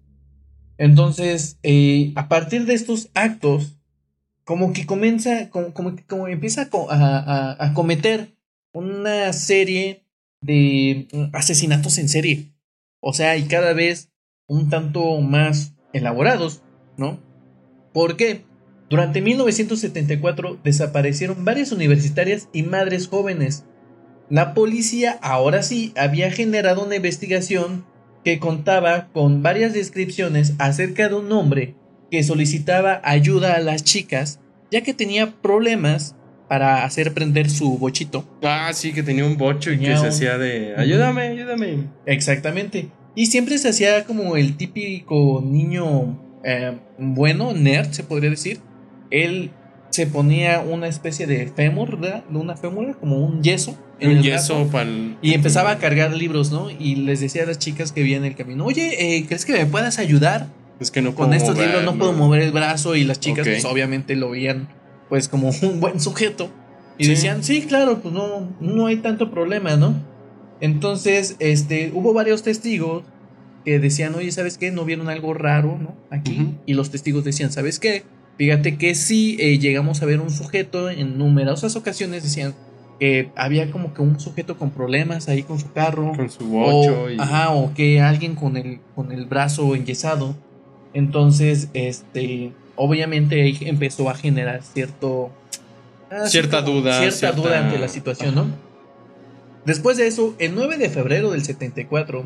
Entonces, eh, a partir de estos actos, como que comienza, como, como, que- como empieza a, a- a- cometer una serie de asesinatos en serie. O sea, y cada vez un tanto más elaborados, ¿no? ¿Por qué? Durante 1974 desaparecieron varias universitarias y madres jóvenes. La policía ahora sí había generado una investigación que contaba con varias descripciones acerca de un hombre que solicitaba ayuda a las chicas ya que tenía problemas para hacer prender su bochito. Ah, sí, que tenía un bocho y que se hacía de. Ayúdame, ayúdame. Exactamente. Y siempre se hacía como el típico niño eh, bueno, nerd, se podría decir. Él se ponía una especie de fémur, ¿verdad? De una fémura, como un yeso. en Un el yeso el. Y empezaba a cargar libros, ¿no? Y les decía a las chicas que veían el camino, oye, eh, ¿crees que me puedas ayudar? Es que no Con puedo estos mover, libros no puedo mover el brazo y las chicas pues obviamente lo veían pues como un buen sujeto. Y Sí. decían, sí, claro, pues no, no hay tanto problema, ¿no? Entonces, este, hubo varios testigos que decían, oye, ¿sabes qué? ¿No vieron algo raro, ¿no? Aquí. Y los testigos decían, ¿sabes qué? Fíjate que sí, eh, llegamos a ver un sujeto en numerosas ocasiones, decían que había como que un sujeto con problemas ahí con su carro. Con su bocho O, y. Ajá, o que alguien con el, con el brazo enyesado. Entonces, este, obviamente ahí empezó a generar cierto... así Cierta duda, Cierta cierta- duda ante la situación, ¿no? Después de eso, el 9 de febrero del 74,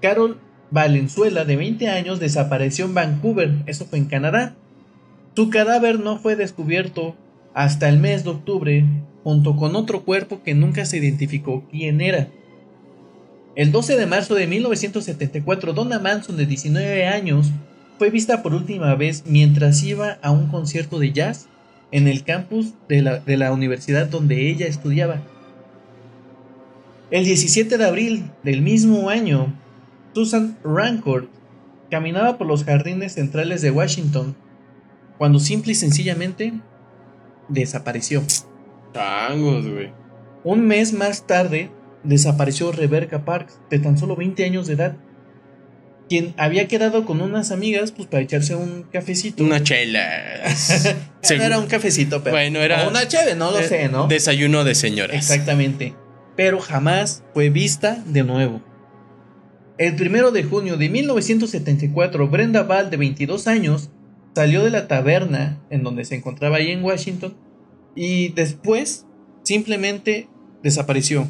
Carol Valenzuela, de 20 años, desapareció en Vancouver, eso fue en Canadá. Su cadáver no fue descubierto hasta el mes de octubre, junto con otro cuerpo que nunca se identificó quién era. El 12 de marzo de 1974, Donna Manson, de 19 años, fue vista por última vez mientras iba a un concierto de jazz en el campus de la, de la universidad donde ella estudiaba. El 17 de abril del mismo año, Susan Rancourt caminaba por los jardines centrales de Washington cuando simple y sencillamente desapareció. Changos, güey. Un mes más tarde, desapareció Rebecca Parks, de tan solo 20 años de edad, quien había quedado con unas amigas pues para echarse un cafecito. Una chela. [laughs] no era un cafecito, pero Bueno, era- o una cheve, no lo Eh, sé, ¿no? Desayuno de señoras. Exactamente. Pero jamás fue vista de nuevo. El primero de junio de 1974, Brenda Val, de 22 años, salió de la taberna en donde se encontraba ahí en Washington y después simplemente desapareció.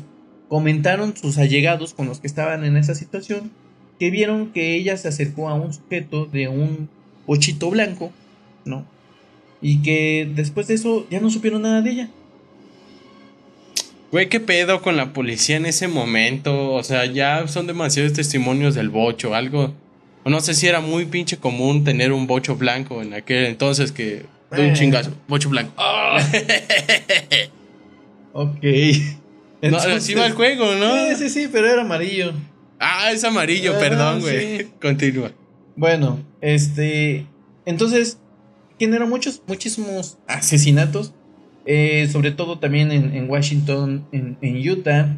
Comentaron sus allegados con los que estaban en esa situación que vieron que ella se acercó a un sujeto de un bochito blanco, ¿no? Y que después de eso ya no supieron nada de ella. Güey, qué pedo con la policía en ese momento. O sea, ya son demasiados testimonios del bocho. Algo. No sé si era muy pinche común tener un bocho blanco en aquel entonces que. De un Eh. chingazo. Bocho blanco. [laughs] Ok. no, así va el juego, ¿no? Sí, sí, sí, pero era amarillo. Ah, es amarillo, Ah, perdón, güey. sí. [laughs] Continúa. Bueno, este. Entonces, generó muchos, muchísimos asesinatos. Eh, sobre todo también en, en Washington, en, en Utah.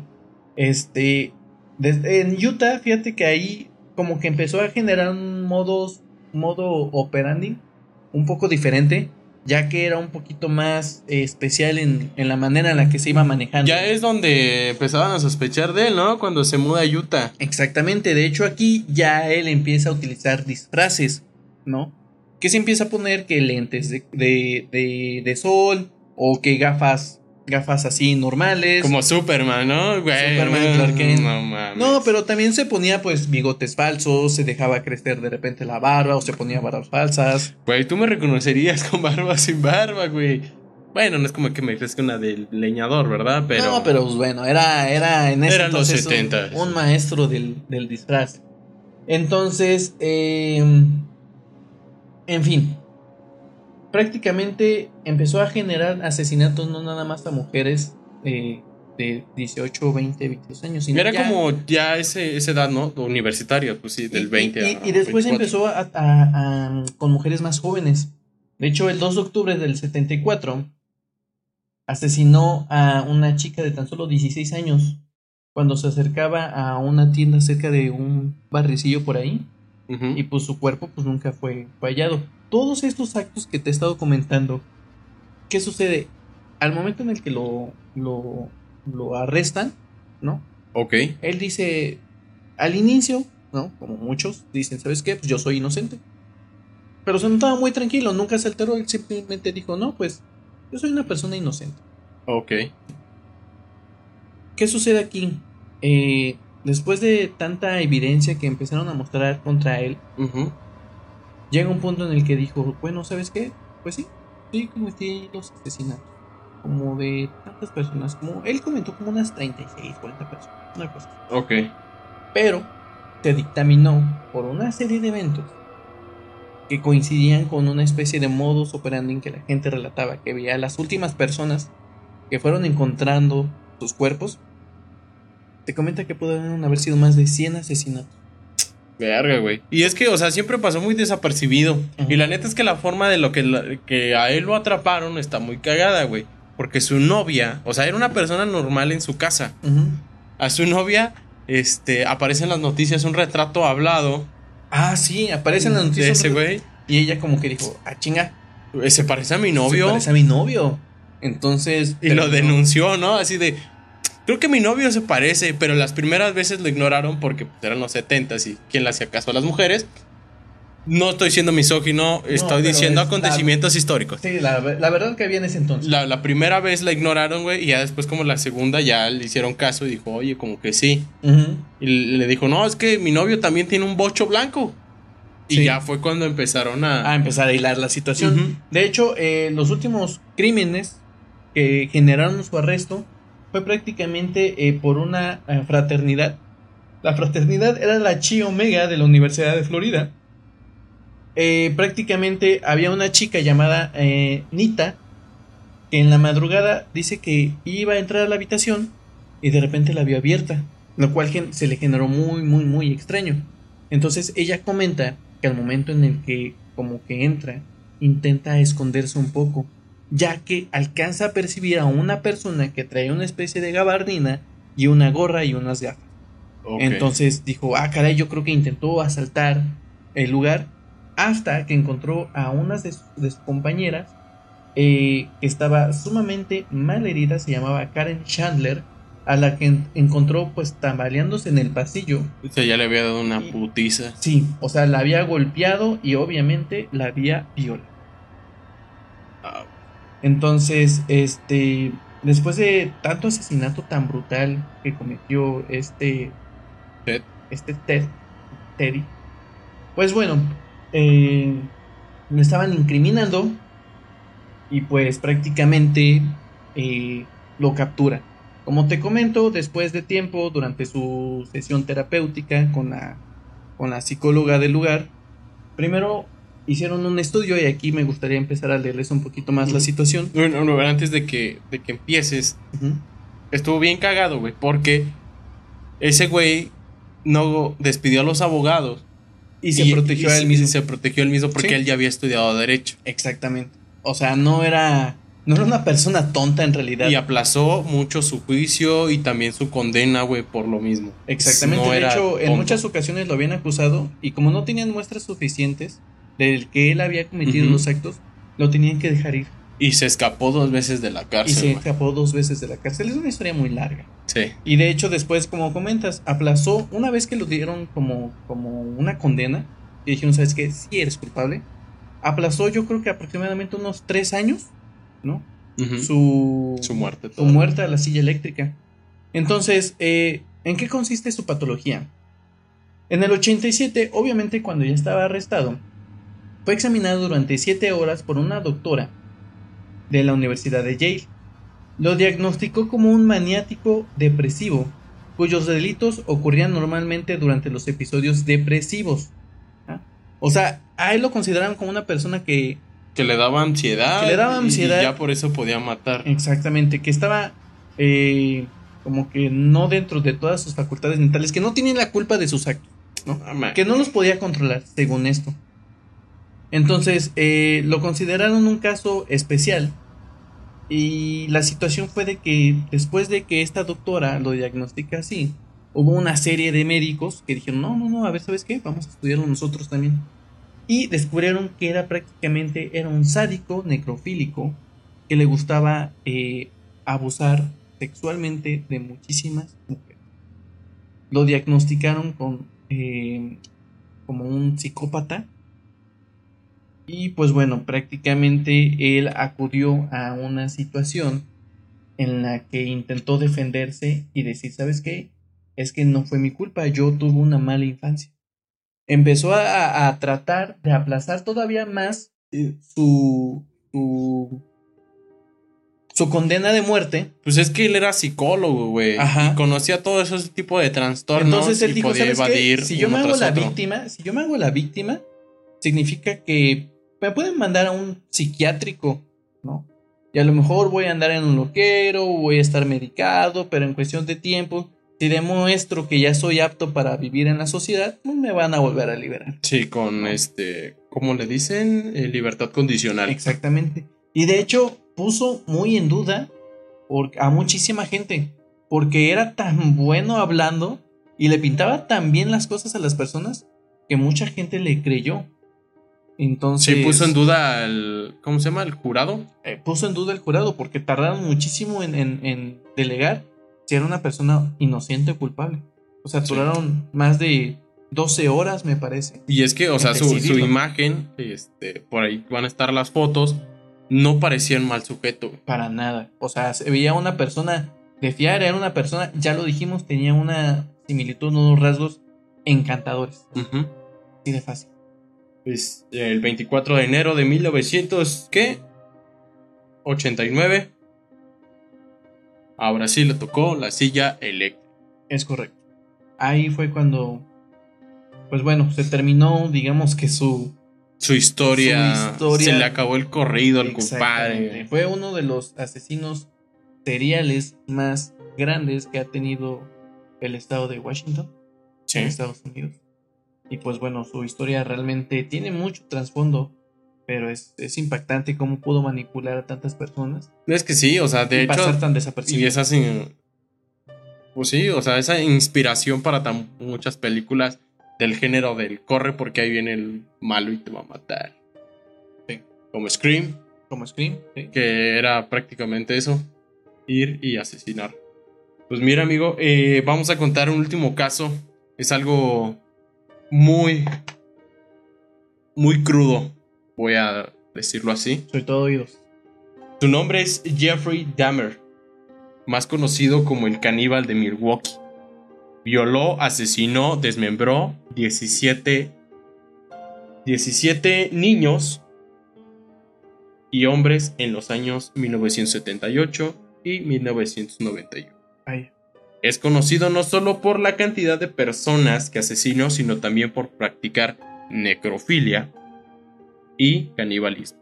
Este. desde- en Utah, fíjate que ahí como que empezó a generar un modos, modo operandi un poco diferente. Ya que era un poquito más eh, especial en, en la manera en la que se iba manejando. Ya es donde empezaban a sospechar de él, ¿no? Cuando se muda a Utah. Exactamente, de hecho aquí ya él empieza a utilizar disfraces, ¿no? Que se empieza a poner que lentes de, de, de- de sol o que gafas, gafas así normales. Como Superman, ¿no? Güey, Superman, Clark Kent. No mames. No, pero también se ponía pues bigotes falsos, se dejaba crecer de repente la barba o se ponía barbas falsas. Güey, tú me reconocerías con barba sin barba, güey. Bueno, no es como que me crezca una del leñador, ¿verdad? Pero. No, pero pues, bueno, era, era en ese Eran los entonces un- 70s. Un, maestro del, del disfraz. Entonces, eh, en fin, prácticamente empezó a generar asesinatos no nada más a mujeres eh, de 18, 20, 22 años. sino Era ya- como ya ese, esa edad, ¿no? Universitaria, pues sí, del y- 20 y, a y después 24. empezó a, a- a- con mujeres más jóvenes. De hecho, el 2 de octubre del 74 asesinó a una chica de tan solo 16 años cuando se acercaba a una tienda cerca de un barricillo por ahí y pues su cuerpo pues nunca fue, fue hallado. Todos estos actos que te he estado comentando, ¿qué sucede? Al momento en el que lo, lo, lo arrestan, ¿no? Ok. Él dice, al inicio, ¿no? Como muchos dicen, ¿sabes qué? Pues yo soy inocente. Pero se notaba muy tranquilo, nunca se alteró, él simplemente dijo, no, pues yo soy una persona inocente. Ok. ¿Qué sucede aquí? Eh, después de tanta evidencia que empezaron a mostrar contra él, Ujú. Llega un punto en el que dijo, bueno, ¿sabes qué? Pues sí, sí cometí los asesinatos. Como de tantas personas, como él comentó como unas 36, 40 personas, una cosa. Ok. pero se dictaminó por una serie de eventos que coincidían con una especie de modus operandi que la gente relataba, que veía a las últimas personas que fueron encontrando sus cuerpos. Te comenta que pudieron haber sido más de 100 asesinatos. Verga, güey. Y es que, o sea, siempre pasó muy desapercibido. Y la neta es que la forma de lo que, la- que a él lo atraparon está muy cagada, güey. Porque su novia, o sea, era una persona normal en su casa. A su novia, este, aparece en las noticias un retrato hablado Ah, sí, aparece en la de noticia. ese güey. Y ella como que dijo, ah, chinga, Eh, Se parece a mi se novio. parece a mi novio. Entonces... Y lo denunció, ¿no? Así de. Creo que mi novio se parece, pero las primeras veces lo ignoraron porque eran los 70 y quién le hacía caso a las mujeres. No estoy siendo misógino, estoy pero diciendo es la- acontecimios históricos. Sí, la, la verdad que en ese entonces. La, la primera vez la ignoraron, güey, y ya después, como la segunda, ya le hicieron caso y dijo, oye, como que sí. Ujú. Y le dijo, no, es que mi novio también tiene un bocho blanco. Y Sí. ya fue cuando empezaron a. a empezar a hilar la situación. Ujú. De hecho, eh, los últimos crímenes que generaron su arresto fue prácticamente eh, por una eh, fraternidad. La fraternidad era la Chi Omega de la Universidad de Florida. Eh, prácticamente había una chica llamada Nita que en la madrugada dice que iba a entrar a la habitación y de repente la vio abierta, lo cual se le generó muy, muy, muy extraño. Entonces ella comenta que al momento en el que como que entra, intenta esconderse un poco, ya que alcanza a percibir a una persona que trae una especie de gabardina y una gorra y unas gafas. Entonces dijo, ah, caray, yo creo que intentó asaltar el lugar hasta que encontró a unas de, su- de sus compañeras eh, que estaba sumamente mal herida, se llamaba Karen Chandler, a la que en- encontró pues tambaleándose en el pasillo. O sea, ya le había dado una Y- putiza. Sí, o sea, la había golpeado y obviamente la había violado. Ah, Entonces, este, después de tanto asesinato tan brutal que cometió este Ted. este Ted, Teddy, pues bueno, eh, me estaban incriminando y pues prácticamente eh, lo captura. Como te comento, después de tiempo, durante su sesión terapéutica con la, con la psicóloga del lugar, primero hicieron un estudio y aquí me gustaría empezar a leerles un poquito más la situación. Bueno, no, antes de que, de que empieces, estuvo bien cagado, güey, porque ese güey no despidió a los abogados. Y se protegió a él mismo. Se protegió él mismo porque Sí. él ya había estudiado Derecho. Exactamente. O sea, no era, no era una persona tonta en realidad. Y aplazó mucho su juicio y también su condena, güey, por lo mismo. Exactamente. No de hecho, en muchas ocasiones lo habían acusado y como no tenían muestras suficientes del que él había cometido los actos, lo tenían que dejar ir. Y se escapó dos veces de la y se cárcel, escapó dos veces de la cárcel. Es una historia muy larga. Sí. Y de hecho, después, como comentas, aplazó una vez que lo dieron como, como una condena. Y dijeron, ¿sabes qué? Sí eres culpable. Aplazó, yo creo que aproximadamente unos tres años, ¿no? Su, Su muerte. su muerte a la silla eléctrica. Entonces, eh, ¿en qué consiste su patología? En el 87, obviamente cuando ya estaba arrestado, fue examinado durante 7 horas por una doctora de la Universidad de Yale. Lo diagnosticó como un maniático depresivo, cuyos delitos ocurrían normalmente durante los episodios depresivos. ¿ah? O sea, a él lo consideraban como una persona que Que le daba ansiedad. Que le daba ansiedad. Y ya por eso podía matar. Exactamente, que estaba eh, como que no dentro de todas sus facultades mentales, que no tienen la culpa de sus actos, que no los podía controlar, según esto. Entonces, eh, lo consideraron un caso especial. Y la situación fue de que después de que esta doctora lo diagnostica así, hubo una serie de médicos que dijeron, no, no, no, a ver, ¿sabes qué? Vamos a estudiarlo nosotros también. Y descubrieron que era prácticamente, era un sádico necrofílico que le gustaba eh, abusar sexualmente de muchísimas mujeres. Lo diagnosticaron con eh, como un psicópata. Y pues bueno, prácticamente él acudió a una situación en la que intentó defenderse y decir, ¿sabes qué? Es que no fue mi culpa, yo tuve una mala infancia. Empezó a, a- tratar de aplazar todavía más eh, su, su, su condena de muerte. Pues es que él era psicólogo, güey. Conocía todo ese tipo de trastornos. Entonces él y dijo, podía ¿sabes qué? evadir Si yo me hago la otro". víctima, si yo me hago la víctima, significa que me pueden mandar a un psiquiátrico, ¿no? Y a lo mejor voy a andar en un loquero, voy a estar medicado, pero en cuestión de tiempo, si demuestro que ya soy apto para vivir en la sociedad, pues me van a volver a liberar. Sí, con este. ¿Cómo le dicen? Eh, libertad condicional. Exactamente. Y de hecho puso muy en duda por- a muchísima gente, porque era tan bueno hablando y le pintaba tan bien las cosas a las personas que mucha gente le creyó. Entonces Sí, puso en duda al. ¿Cómo se llama? ¿El jurado? eh, puso en duda el jurado porque tardaron muchísimo en, en- en delegar si era una persona inocente o culpable. O sea, Sí. duraron más de 12 horas, me parece. Y es que, o sea, su, imagen, este, por ahí van a estar las fotos, no parecía un mal sujeto. Para nada. O sea, se veía una persona de fiar, era una persona, ya lo dijimos, tenía una similitud, unos rasgos encantadores. Ujú. Así de fácil. Es el 24 de enero de 1900, ¿qué? 89. A Brasil le tocó la silla eléctrica. Es correcto. Ahí fue cuando, pues bueno, se terminó, digamos que su... Su historia, Su historia- se le acabó el corrido al compadre. Fue uno de los asesinos seriales más grandes que ha tenido el estado de Washington, Sí. en Estados Unidos. Y pues bueno, su historia realmente tiene mucho trasfondo, pero es, es impactante cómo pudo manipular a tantas personas Es que sí, o sea, de y hecho, pasar tan y desapercibido. es así. Pues sí, o sea, esa inspiración para tan muchas películas del género del corre porque ahí viene el malo y te va a matar. Sí. Como Scream, Como Scream. sí. que era prácticamente eso, ir y asesinar. Pues mira amigo, eh, vamos a contar un último caso. Es algo muy, muy crudo, voy a decirlo así. Soy todo oídos. Su nombre es Jeffrey Dahmer, más conocido como el caníbal de Milwaukee. Violó, asesinó, desmembró 17, 17 niños y hombres en los años 1978 y 1991. Ay, Es conocido no solo por la cantidad de personas que asesinó, sino también por practicar necrofilia y canibalismo.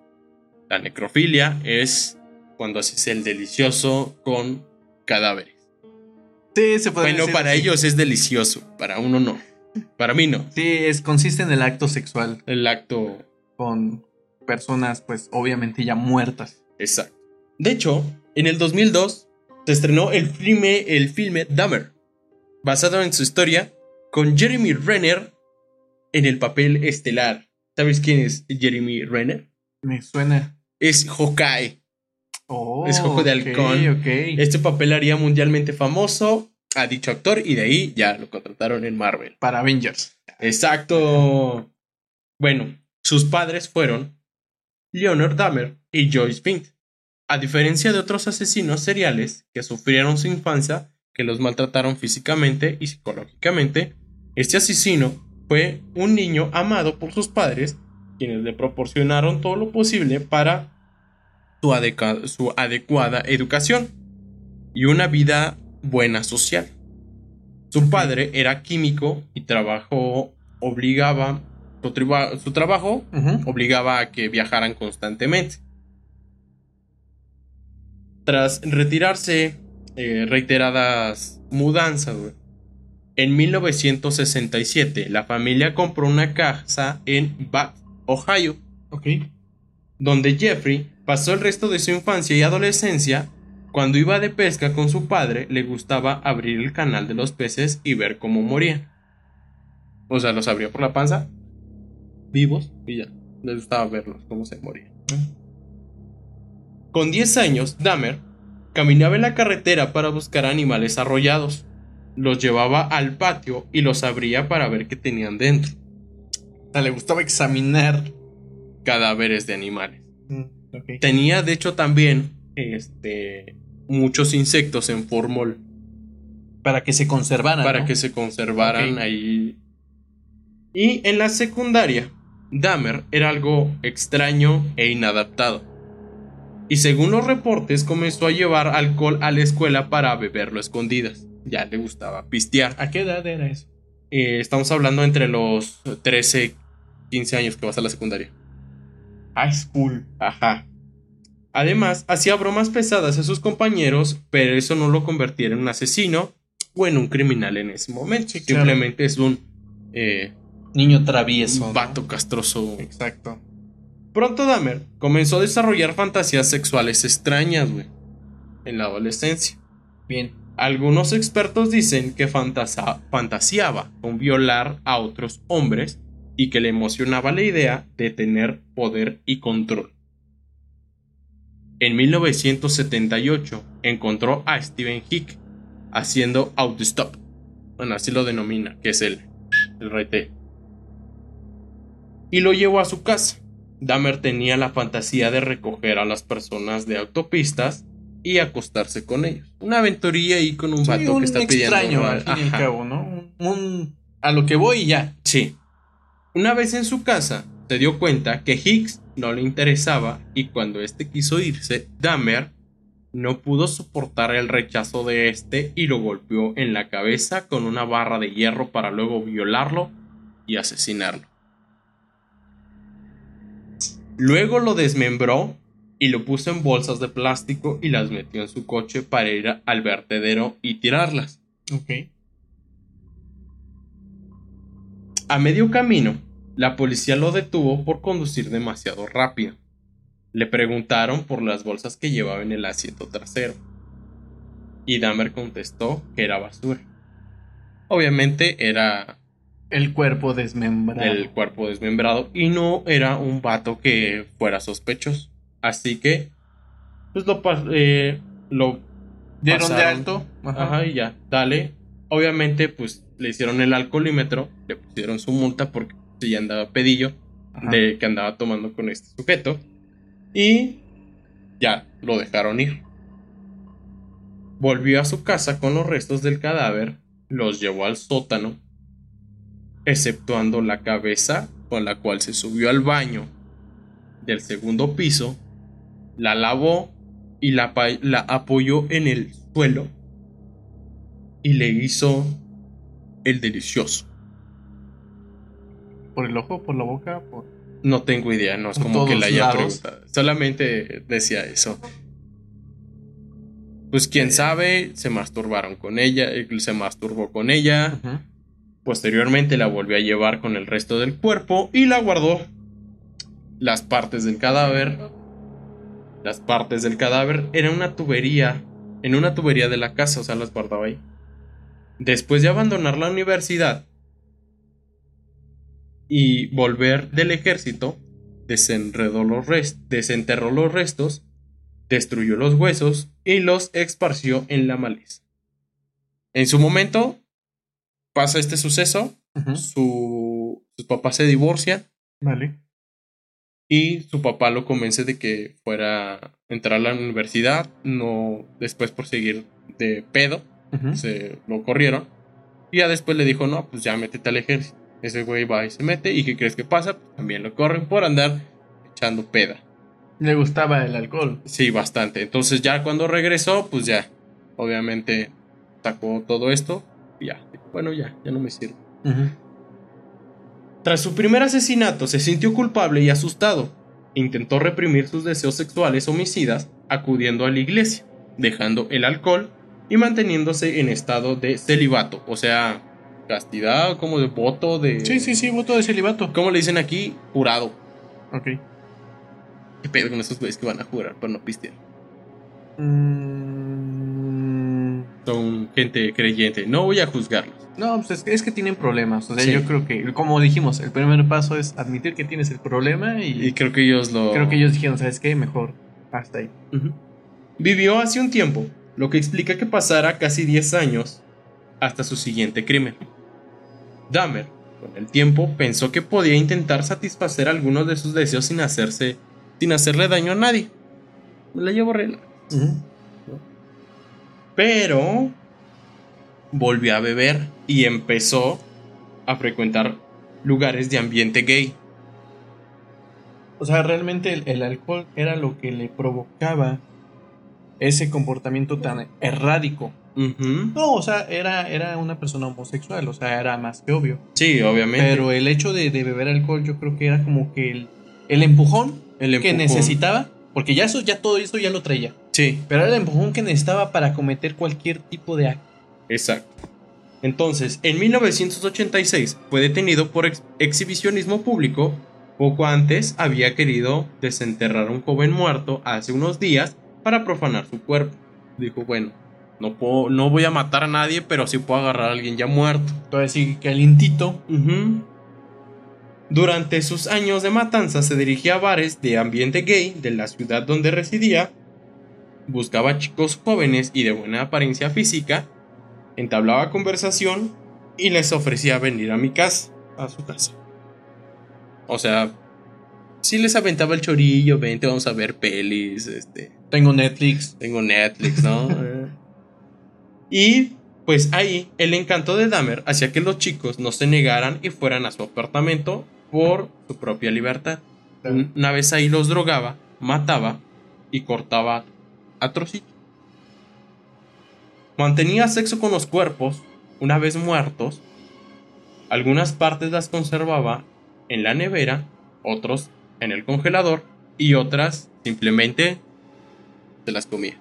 La necrofilia es cuando haces el delicioso con cadáveres. Sí, se puede Bueno, decir para así. ellos es delicioso, para uno no. Para mí no. Sí, es, consiste en el acto sexual El acto con personas, pues obviamente ya muertas. exacto. De hecho, en el 2002 se estrenó el filme, el filme Dahmer, basado en su historia, con Jeremy Renner en el papel estelar. ¿Sabes quién es Jeremy Renner? Me suena. Es Hawkeye. Oh, Es ojo de halcón. ok. Este papel haría mundialmente famoso a dicho actor y de ahí ya lo contrataron en Marvel. Para Avengers. Exacto. Bueno, sus padres fueron Leonard Dahmer y Joyce Fink. A diferencia de otros asesinos seriales que sufrieron su infancia, que los maltrataron físicamente y psicológicamente, este asesino fue un niño amado por sus padres, quienes le proporcionaron todo lo posible para su, adecuada educación y una vida buena social. Su padre era químico y trabajó obligaba su, trabajo obligaba a que viajaran constantemente. Tras retirarse eh, reiteradas mudanzas, güey, en 1967 la familia compró una casa en Bath, Ohio, Ok. donde Jeffrey pasó el resto de su infancia y adolescencia. Cuando iba de pesca con su padre, le gustaba abrir el canal de los peces y ver cómo morían. O sea, los abría por la panza, vivos, y ya. Les gustaba verlos, cómo se morían. Con 10 años, Dahmer caminaba en la carretera para buscar animales arrollados. Los llevaba al patio y los abría para ver qué tenían dentro. O sea, le gustaba examinar. Cadáveres de animales. Mm. Tenía, de hecho, también este, muchos insectos en formol Para que se conservaran. para ¿no? que se conservaran ahí. Y en la secundaria, Dahmer era algo extraño e inadaptado. Y según los reportes, comenzó a llevar alcohol a la escuela para beberlo a escondidas. Ya le gustaba pistear. ¿A qué edad era eso? Eh, estamos hablando entre los 13, 15 años que vas a la secundaria. High school. Ajá. Además, hacía bromas pesadas a sus compañeros, pero eso no lo convertía en un asesino o en un criminal en ese momento. Sí, claro. Simplemente es un eh, Niño travieso. ¿no? vato castroso. Exacto. Pronto Dahmer comenzó a desarrollar fantasías sexuales extrañas, güey, en la adolescencia. Bien. Algunos expertos dicen que fantaseaba con violar a otros hombres y que le emocionaba la idea de tener poder y control. En 1978 encontró a Steven Hick haciendo autostop. Bueno, así lo denomina, que es el, el rete. Y lo llevó a su casa. Dahmer tenía la fantasía de recoger a las personas de autopistas y acostarse con ellos. Una aventurilla ahí con un Sí, vato un que está pidiendo. extraño, ra- al fin y cabo, ¿no? Un- A lo que voy y ya. Sí. Una vez en su casa, se dio cuenta que Hicks no le interesaba y cuando este quiso irse, Dahmer no pudo soportar el rechazo de este y lo golpeó en la cabeza con una barra de hierro para luego violarlo y asesinarlo. Luego lo desmembró y lo puso en bolsas de plástico y las metió en su coche para ir al vertedero y tirarlas. Ok. A medio camino, la policía lo detuvo por conducir demasiado rápido. Le preguntaron por las bolsas que llevaba en el asiento trasero. Y Dahmer contestó que era basura. Obviamente era El cuerpo desmembrado. el cuerpo desmembrado y no era un vato que fuera sospechoso. Así que, pues lo, eh, lo Dieron de pasaron. alto. Ajá. y ya, dale. Obviamente, pues le hicieron el alcoholímetro, le pusieron su multa porque ya andaba pedillo Ajá. de que andaba tomando con este sujeto. Y ya, lo dejaron ir. Volvió a su casa con los restos del cadáver, los llevó al sótano, exceptuando la cabeza con la cual se subió al baño del segundo piso, la lavó y la, apoyó en el suelo y le hizo el delicioso. Por el ojo, por la boca, por. No tengo idea, no es como que la haya lados. preguntado. Solamente decía eso. Pues quién sabe, se masturbaron con ella, él se masturbó con ella. Posteriormente la volvió a llevar con el resto del cuerpo y la guardó. Las partes del cadáver. Las partes del cadáver eran una tubería. En una tubería de la casa, o sea, las guardaba ahí. Después de abandonar la universidad y volver del ejército, desenterró los restos, destruyó los huesos y los esparció en la maleza. En su momento pasa este suceso, Ujú. su, su papá se divorcia Vale. y su papá lo convence de que fuera a entrar a la universidad, no después por seguir de pedo, se lo corrieron. Y ya después le dijo, no, pues ya métete al ejército. Ese güey va y se mete. ¿Y qué crees que pasa? Pues también lo corren por andar echando peda. Le gustaba el alcohol. Sí, bastante. Entonces ya cuando regresó, pues ya, obviamente sacó todo esto. Y ya, bueno, ya, ya no me sirve. Ujú. Tras su primer asesinato se sintió culpable y asustado. Intentó reprimir sus deseos sexuales homicidas acudiendo a la iglesia, dejando el alcohol y manteniéndose en estado de celibato, o sea, castidad, como de voto de... Sí, sí, sí, voto de celibato. ¿Cómo le dicen aquí? Jurado. Ok. ¿Qué pedo con esos güeyes que van a jurar pero no pistear? Mm, Son gente creyente, no voy a juzgarlos. No, pues es que, es que tienen problemas. O sea, Sí. yo creo que, como dijimos, el primer paso es admitir que tienes el problema y, Y creo que ellos lo... creo que ellos dijeron, ¿sabes qué? Mejor hasta ahí. Vivió hace un tiempo, lo que explica que pasara casi 10 años hasta su siguiente crimen. Dahmer, con el tiempo, pensó que podía intentar satisfacer algunos de sus deseos sin hacerse, sin hacerle daño a nadie. Me la llevo relax. Pero volvió a beber y empezó a frecuentar lugares de ambiente gay. O sea, realmente el, el alcohol era lo que le provocaba ese comportamiento tan errático. No, o sea, era, era una persona homosexual, o sea, era más que obvio. Sí, obviamente. Pero el hecho de, de beber alcohol yo creo que era como que el, el empujón, El que empujón. necesitaba, porque ya eso, ya todo eso ya lo traía. Sí, Pero era el empujón que necesitaba para cometer cualquier tipo de acto. Exacto. Entonces, en 1986 fue detenido por ex- exhibicionismo público. Poco antes había querido desenterrar a un joven muerto hace unos días para profanar su cuerpo. Dijo, bueno, no, puedo, no voy a matar a nadie, pero sí puedo agarrar a alguien ya muerto. Todavía sigue calientito. Durante sus años de matanza se dirigía a bares de ambiente gay de la ciudad donde residía, buscaba chicos jóvenes y de buena apariencia física, entablaba conversación y les ofrecía venir a mi casa, a su casa. O sea, si les aventaba el chorillo, vente, vamos a ver pelis, este, Tengo Netflix. tengo Netflix, ¿no? [laughs] Y pues ahí el encanto de Dahmer hacía que los chicos no se negaran y fueran a su apartamento por su propia libertad. Un- Una vez ahí los drogaba, mataba y cortaba Mantenía sexo con los cuerpos una vez muertos. Algunas partes las conservaba en la nevera, otros en el congelador y otras simplemente se las comía.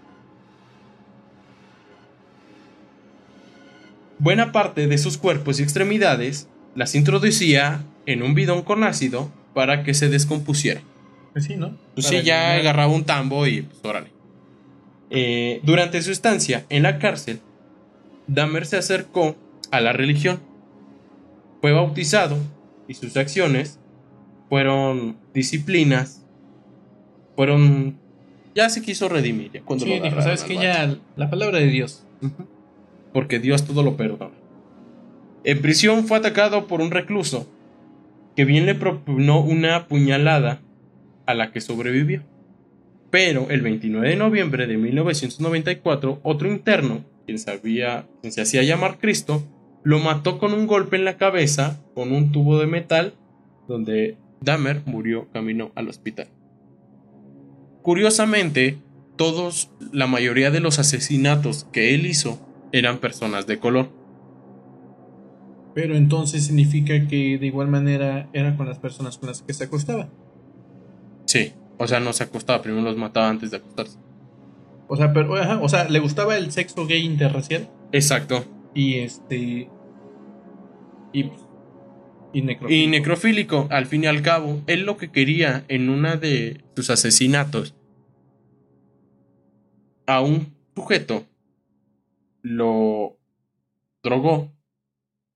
Buena parte de sus cuerpos y extremidades las introducía en un bidón con ácido para que se descompusieran. Pues sí, ¿no? Pues sí, ya agarraba un tambo y pues órale. Eh, durante su estancia en la cárcel, Dahmer se acercó a la religión. Fue bautizado y sus acciones fueron disciplinas, fueron... Ya se quiso redimir. ya cuando Sí, lo dijo, ¿sabes vato. Ya, la palabra de Dios. Porque Dios todo lo perdona. En prisión fue atacado por un recluso que bien le propinó una puñalada a la que sobrevivió. Pero el 29 de noviembre de 1994, otro interno, quien, sabía, quien se hacía llamar Cristo, lo mató con un golpe en la cabeza con un tubo de metal, donde Dahmer murió camino al hospital. Curiosamente, todos, la mayoría de los asesinatos que él hizo eran personas de color. Pero entonces significa que de igual manera era con las personas con las que se acostaba. Sí, o sea, no se acostaba, primero los mataba antes de acostarse. O sea, pero, ajá, o sea, le gustaba el sexo gay interracial Exacto. y este. Y. Y necrofílico. Y necrofílico, al fin y al cabo, él lo que quería en una de sus asesinatos a un sujeto lo drogó,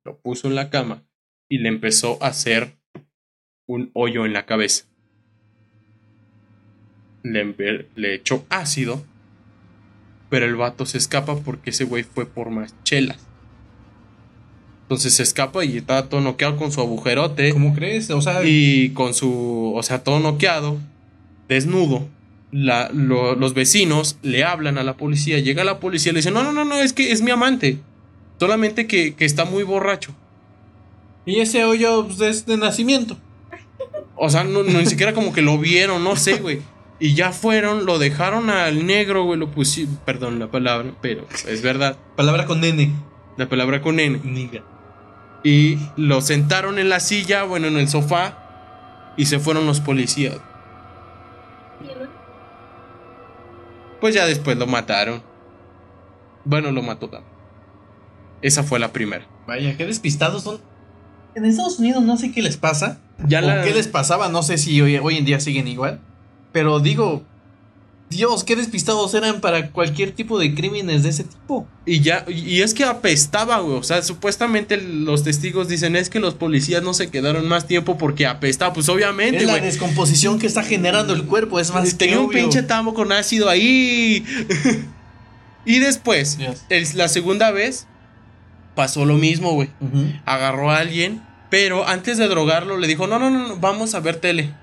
lo puso en la cama y le empezó a hacer un hoyo en la cabeza. Le, le echó ácido, pero el vato se escapa porque ese güey fue por más chelas. Entonces se escapa y está todo noqueado con su agujerote. ¿Cómo crees? O sea, Y con su, o sea, todo noqueado, desnudo. La- lo- los vecinos le hablan a la policía. Llega la policía y le dice: No, no, no, no, es que es mi amante. Solamente que, que está muy borracho. y ese hoyo pues, es de nacimiento. O sea, no, no, ni siquiera como que lo vieron, no sé, güey. Y ya fueron, lo dejaron al negro, güey. Lo pusieron, perdón la palabra, pero es verdad. [laughs] Palabra con nene. La palabra con N. Niga. Y lo sentaron en la silla, bueno, en el sofá. Y se fueron los policías. Pues ya después lo mataron. Bueno, lo mató también. Esa fue la primera. Vaya, qué despistados son. En Estados Unidos no sé qué les pasa. Ya o la- qué les pasaba, no sé si hoy, hoy en día siguen igual. Pero digo, Dios, qué despistados eran para cualquier tipo de crímenes de ese tipo. Y ya, y es que apestaba, güey. O sea, supuestamente los testigos dicen es que los policías no se quedaron más tiempo porque apestaba. Pues obviamente, Es la güey. descomposición que está generando el cuerpo, es más Tenía que un obvio. pinche tambo con ácido ahí. [laughs] y después, el- la segunda vez, pasó lo mismo, güey. Agarró a alguien, pero antes de drogarlo le dijo, no, no, no, no, vamos a ver tele.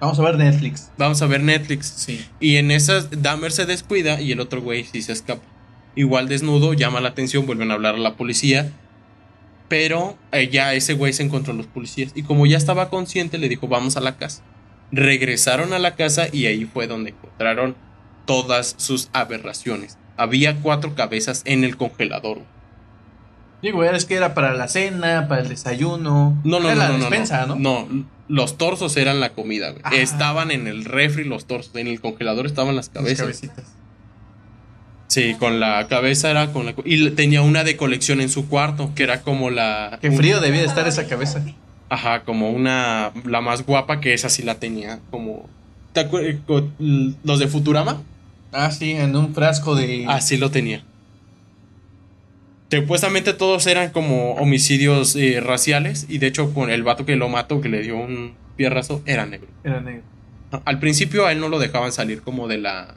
Vamos a ver Netflix. Vamos a ver Netflix. Sí. Y en esas, Dahmer se descuida y el otro güey sí se escapa. Igual desnudo, llama la atención, vuelven a hablar a la policía. Pero eh, ya ese güey se encontró a los policías. Y como ya estaba consciente, le dijo, vamos a la casa. Regresaron a la casa y ahí fue donde encontraron todas sus aberraciones. Había cuatro cabezas en el congelador. Digo, es que era para la cena, para el desayuno. No, no, Era no, la no, no, despensa, ¿no? no. Los torsos eran la comida, güey. Ah. Estaban en el refri los torsos. En el congelador estaban las Las cabezas. cabecitas. Sí, con la cabeza era con la... Y tenía una de colección en su cuarto, que era como la... Qué frío debía de estar esa cabeza. Ajá, como una... La más guapa, que esa sí la tenía, como... ¿Te Los de Futurama? Ah, sí, en un frasco de. Así lo tenía. Supuestamente todos eran como homicidios eh, raciales, y de hecho con el vato que lo mató, que le dio un pierrazo, era negro. Era negro. Al principio a él no lo dejaban salir como de la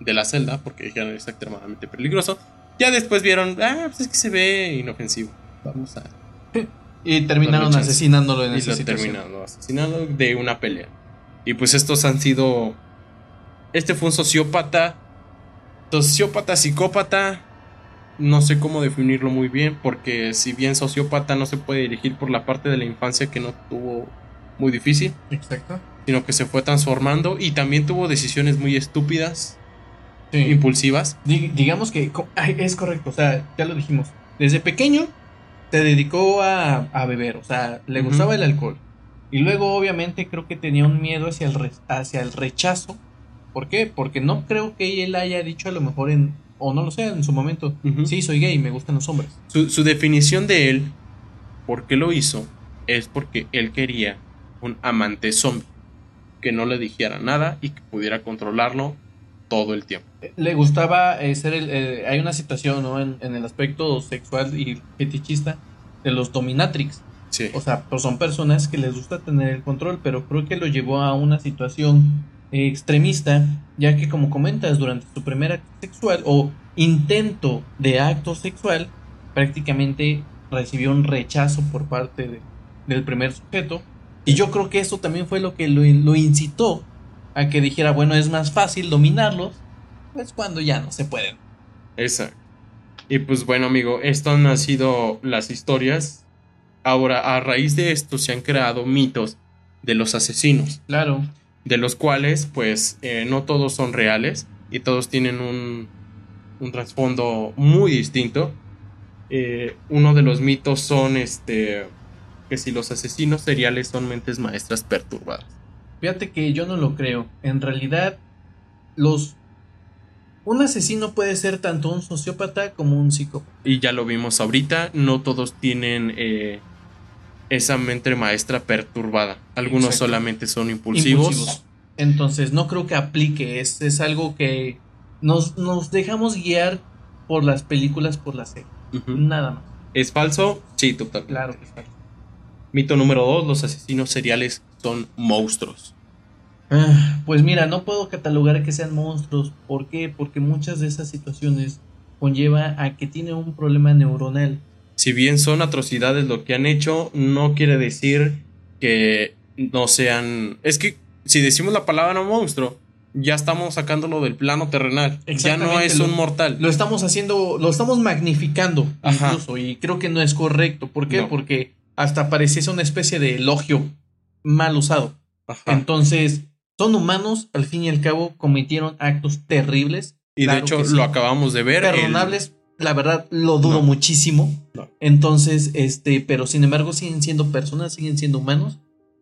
de la celda porque dijeron es extremadamente peligroso. Ya después vieron, ah, pues es que se ve inofensivo. Vamos a Y terminaron asesinándolo en y esa lo situación. terminaron asesinando de una pelea. Y pues estos han sido este fue un sociópata, sociópata psicópata. No sé cómo definirlo muy bien porque si bien sociópata no se puede dirigir por la parte de la infancia que no tuvo muy difícil. Exacto. sino que se fue transformando y también tuvo decisiones muy estúpidas, Sí. impulsivas. Di- digamos que es correcto, o sea, ya lo dijimos. Desde pequeño se dedicó a, a beber, o sea, le gustaba el alcohol. Y luego, obviamente, creo que tenía un miedo hacia el, re- hacia el rechazo. ¿Por qué? Porque no creo que él haya dicho a lo mejor en, o no lo sé, en su momento, sí, soy gay, me gustan los hombres. Su, su definición de él, por qué lo hizo, es porque él quería un amante zombie, que no le dijera nada y que pudiera controlarlo todo el tiempo. Le gustaba eh, ser el. eh, hay una situación, ¿no? En, en el aspecto sexual y fetichista de los dominatrix. Sí. O sea, pues son personas que les gusta tener el control, pero creo que lo llevó a una situación extremista, ya que como comentas, durante su primer acto sexual o intento de acto sexual, prácticamente recibió un rechazo por parte de- del primer sujeto. Y yo creo que eso también fue lo que lo, lo incitó a que dijera, bueno, es más fácil dominarlos, pues cuando ya no se pueden. Exacto. Y pues bueno, amigo, esto han sido las historias. Ahora, a raíz de esto se han creado mitos de los asesinos, Claro. De los cuales, pues, eh, no todos son reales y todos tienen un, un trasfondo muy distinto. Eh, uno de los mitos son, este, que si los asesinos seriales son mentes maestras perturbadas. Fíjate que yo no lo creo. En realidad, los. Un asesino puede ser tanto un sociópata como un psicópata. Y ya lo vimos ahorita, no todos tienen eh, esa mente maestra perturbada. Algunos Exacto. solamente son impulsivos. Impulsivos. Entonces, no creo que aplique. Es, es algo que nos, nos dejamos guiar por las películas, por la serie. Nada más. ¿Es falso? Sí, total. Claro que está. Mito número dos, los asesinos seriales son monstruos. Ah, Pues mira, no puedo catalogar que sean monstruos. ¿Por qué? Porque muchas de esas situaciones conlleva a que tiene un problema neuronal. Si bien son atrocidades lo que han hecho, no quiere decir que no sean... Es que si decimos la palabra monstruo, ya estamos sacándolo del plano terrenal. Ya no es lo- un mortal. Lo estamos haciendo, lo estamos magnificando Ajá. incluso y creo que no es correcto. ¿Por qué? No. Porque hasta pareciese una especie de elogio mal usado. Ajá. Entonces, son humanos, al fin y al cabo cometieron actos terribles. Y de hecho lo acabamos de ver. el- perdonables, la verdad lo dudo No. muchísimo. No. Entonces, este, pero sin embargo siguen siendo personas, siguen siendo humanos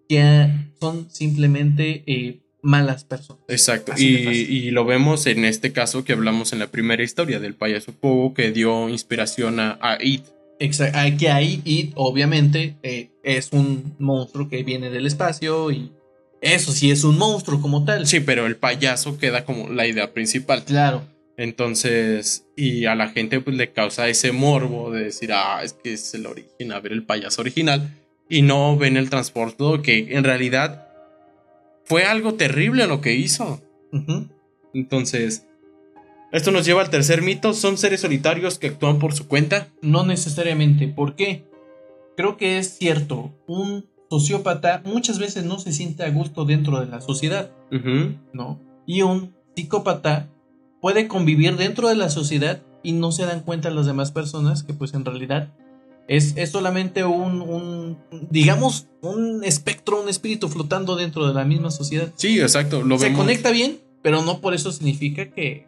que son simplemente eh, malas personas. Exacto, y, lo vemos en este caso que hablamos en la primera historia del payaso Pogo que dio inspiración a, a It. Exacto. Que ahí, y obviamente, eh, es un monstruo que viene del espacio y eso sí es un monstruo como tal. Sí, pero el payaso queda como la idea principal. Claro. Entonces, y a la gente pues le causa ese morbo de decir, ah, es que es el origen, a ver el payaso original, y no ven el transporte que en realidad fue algo terrible lo que hizo. Entonces, esto nos lleva al tercer mito, son seres solitarios que actúan por su cuenta. No necesariamente. ¿Por qué? Creo que es cierto. Un sociópata muchas veces no se siente a gusto dentro de la sociedad. ¿no? Y un psicópata puede convivir dentro de la sociedad y no se dan cuenta las demás personas que pues en realidad es, es solamente un, un, digamos, un espectro, un espíritu flotando dentro de la misma sociedad. Sí, exacto, lo se vemos. conecta bien, pero no por eso significa que...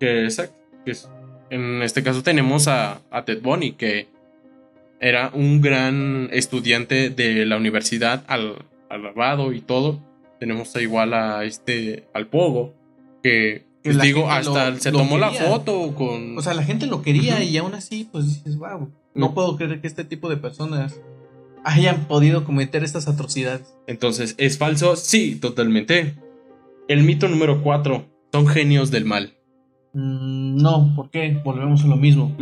Que exacto. que es- en este caso tenemos a, a Ted Bundy, que era un gran estudiante de la universidad al, al lavado y todo. Tenemos igual a este, al Pogo, que, Que pues la digo, gente hasta lo- se lo tomó la foto con... O sea, la gente lo quería y aún así pues dices, wow, no puedo creer que este tipo de personas hayan podido cometer estas atrocidades. Entonces, ¿es falso? Sí, totalmente. El mito número 4. Son genios del mal. Mm, no, ¿por qué? Volvemos a lo mismo.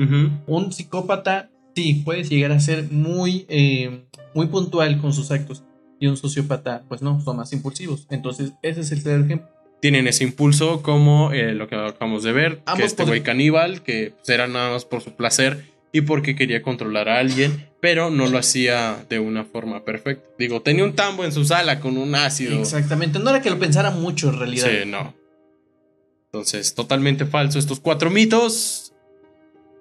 Un psicópata sí puede llegar a ser muy eh, muy puntual con sus actos y un sociópata pues no son más impulsivos entonces ese es el claro ejemplo Tienen ese impulso como eh, lo que acabamos de ver, que Ambos este podri- güey caníbal, que pues, era nada más por su placer y porque quería controlar a alguien, pero no lo hacía de una forma perfecta. Digo, tenía un tambo en su sala con un ácido. exactamente no era que lo pensara mucho en realidad Sí, no. Entonces, totalmente falso estos cuatro mitos.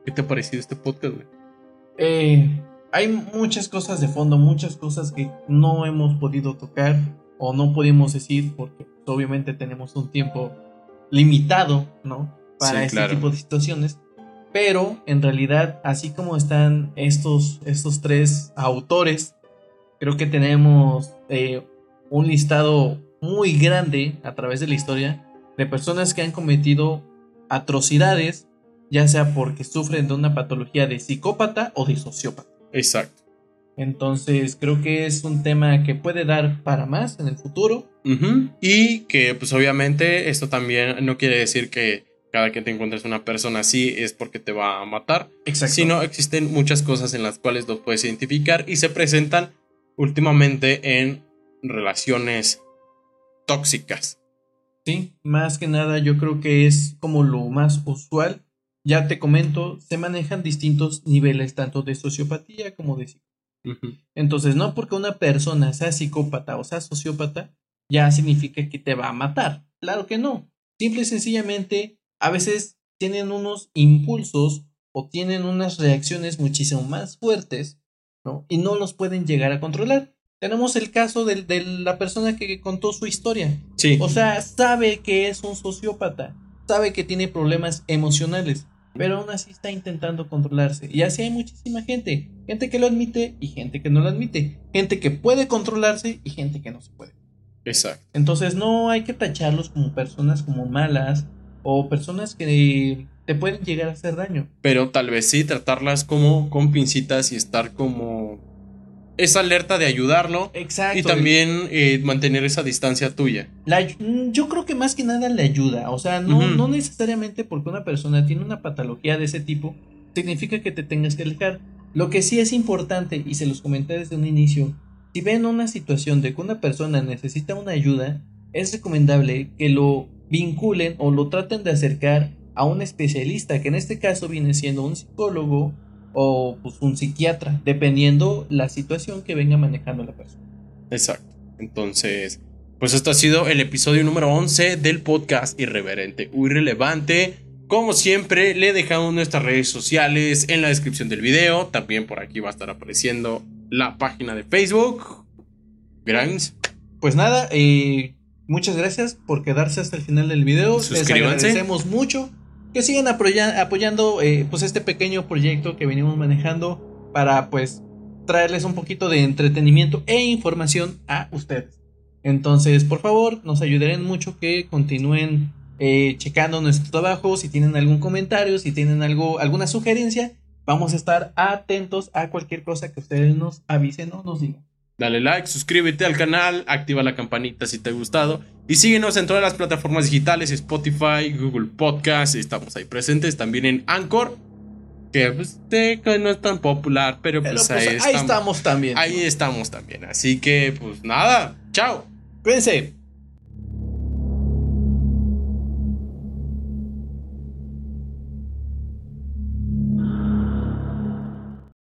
¿Qué te ha parecido este podcast, güey? Eh, hay muchas cosas de fondo muchas cosas que no hemos podido tocar o no pudimos decir porque pues, obviamente tenemos un tiempo limitado no para Sí, este claro. tipo de situaciones pero en realidad así como están estos estos tres autores creo que tenemos eh, un listado muy grande a través de la historia de personas que han cometido atrocidades ya sea porque sufren de una patología de psicópata o de sociópata. Exacto. Entonces creo que es un tema que puede dar para más en el futuro. Y que pues obviamente esto también no quiere decir que cada que te encuentres una persona así es porque te va a matar, Exacto. sino existen muchas cosas en las cuales los puedes identificar y se presentan últimamente en relaciones tóxicas. Sí, más que nada yo creo que es como lo más usual. Ya te comento, se manejan distintos niveles tanto de sociopatía como de Entonces, no porque una persona sea psicópata o sea sociópata, ya significa que te va a matar. Claro que no. Simple y sencillamente, a veces tienen unos impulsos o tienen unas reacciones muchísimo más fuertes, ¿no? Y no los pueden llegar a controlar. Tenemos el caso del- de, la persona que contó su historia. Sí. O sea, sabe que es un sociópata, sabe que tiene problemas emocionales, pero aún así está intentando controlarse. Y así hay muchísima gente, gente que lo admite y gente que no lo admite, gente que puede controlarse y gente que no se puede. Exacto. Entonces no hay que tacharlos como personas como malas o personas que te pueden llegar a hacer daño. Pero tal vez sí tratarlas como con pincitas y estar como esa alerta de ayudarlo Exacto. y también eh, mantener esa distancia tuya. La mm, yo creo que más que nada le ayuda. O sea, no, no necesariamente porque una persona tiene una patología de ese tipo, significa que te tengas que alejar. Lo que sí es importante, y se los comenté desde un inicio, si ven una situación de que una persona necesita una ayuda, es recomendable que lo vinculen o lo traten de acercar a un especialista, que en este caso viene siendo un psicólogo o pues, un psiquiatra, dependiendo la situación que venga manejando la persona. Exacto. Entonces, pues esto ha sido el episodio número 11 del podcast Irreverente o Irrelevante. Como siempre, le dejamos nuestras redes sociales en la descripción del video. También por aquí va a estar apareciendo la página de Facebook. Grimes. Pues nada, eh, muchas gracias por quedarse hasta el final del video. Les Suscríbanse. agradecemos mucho. Que sigan apoya- apoyando eh, pues este pequeño proyecto que venimos manejando para pues traerles un poquito de entretenimiento e información a ustedes. Entonces, por favor, nos ayudarían mucho que continúen eh, checando nuestro trabajo. Si tienen algún comentario, si tienen algo, alguna sugerencia, vamos a estar atentos a cualquier cosa que ustedes nos avisen o nos digan. Dale like, suscríbete al canal, activa la campanita si te ha gustado y síguenos en todas las plataformas digitales, Spotify, Google Podcast, estamos ahí presentes, también en Anchor, que pues, que no es tan popular, pero Pero pues, pues, ahí, ahí estamos, estamos también. ahí estamos también, así que pues nada, chao. Cuídense.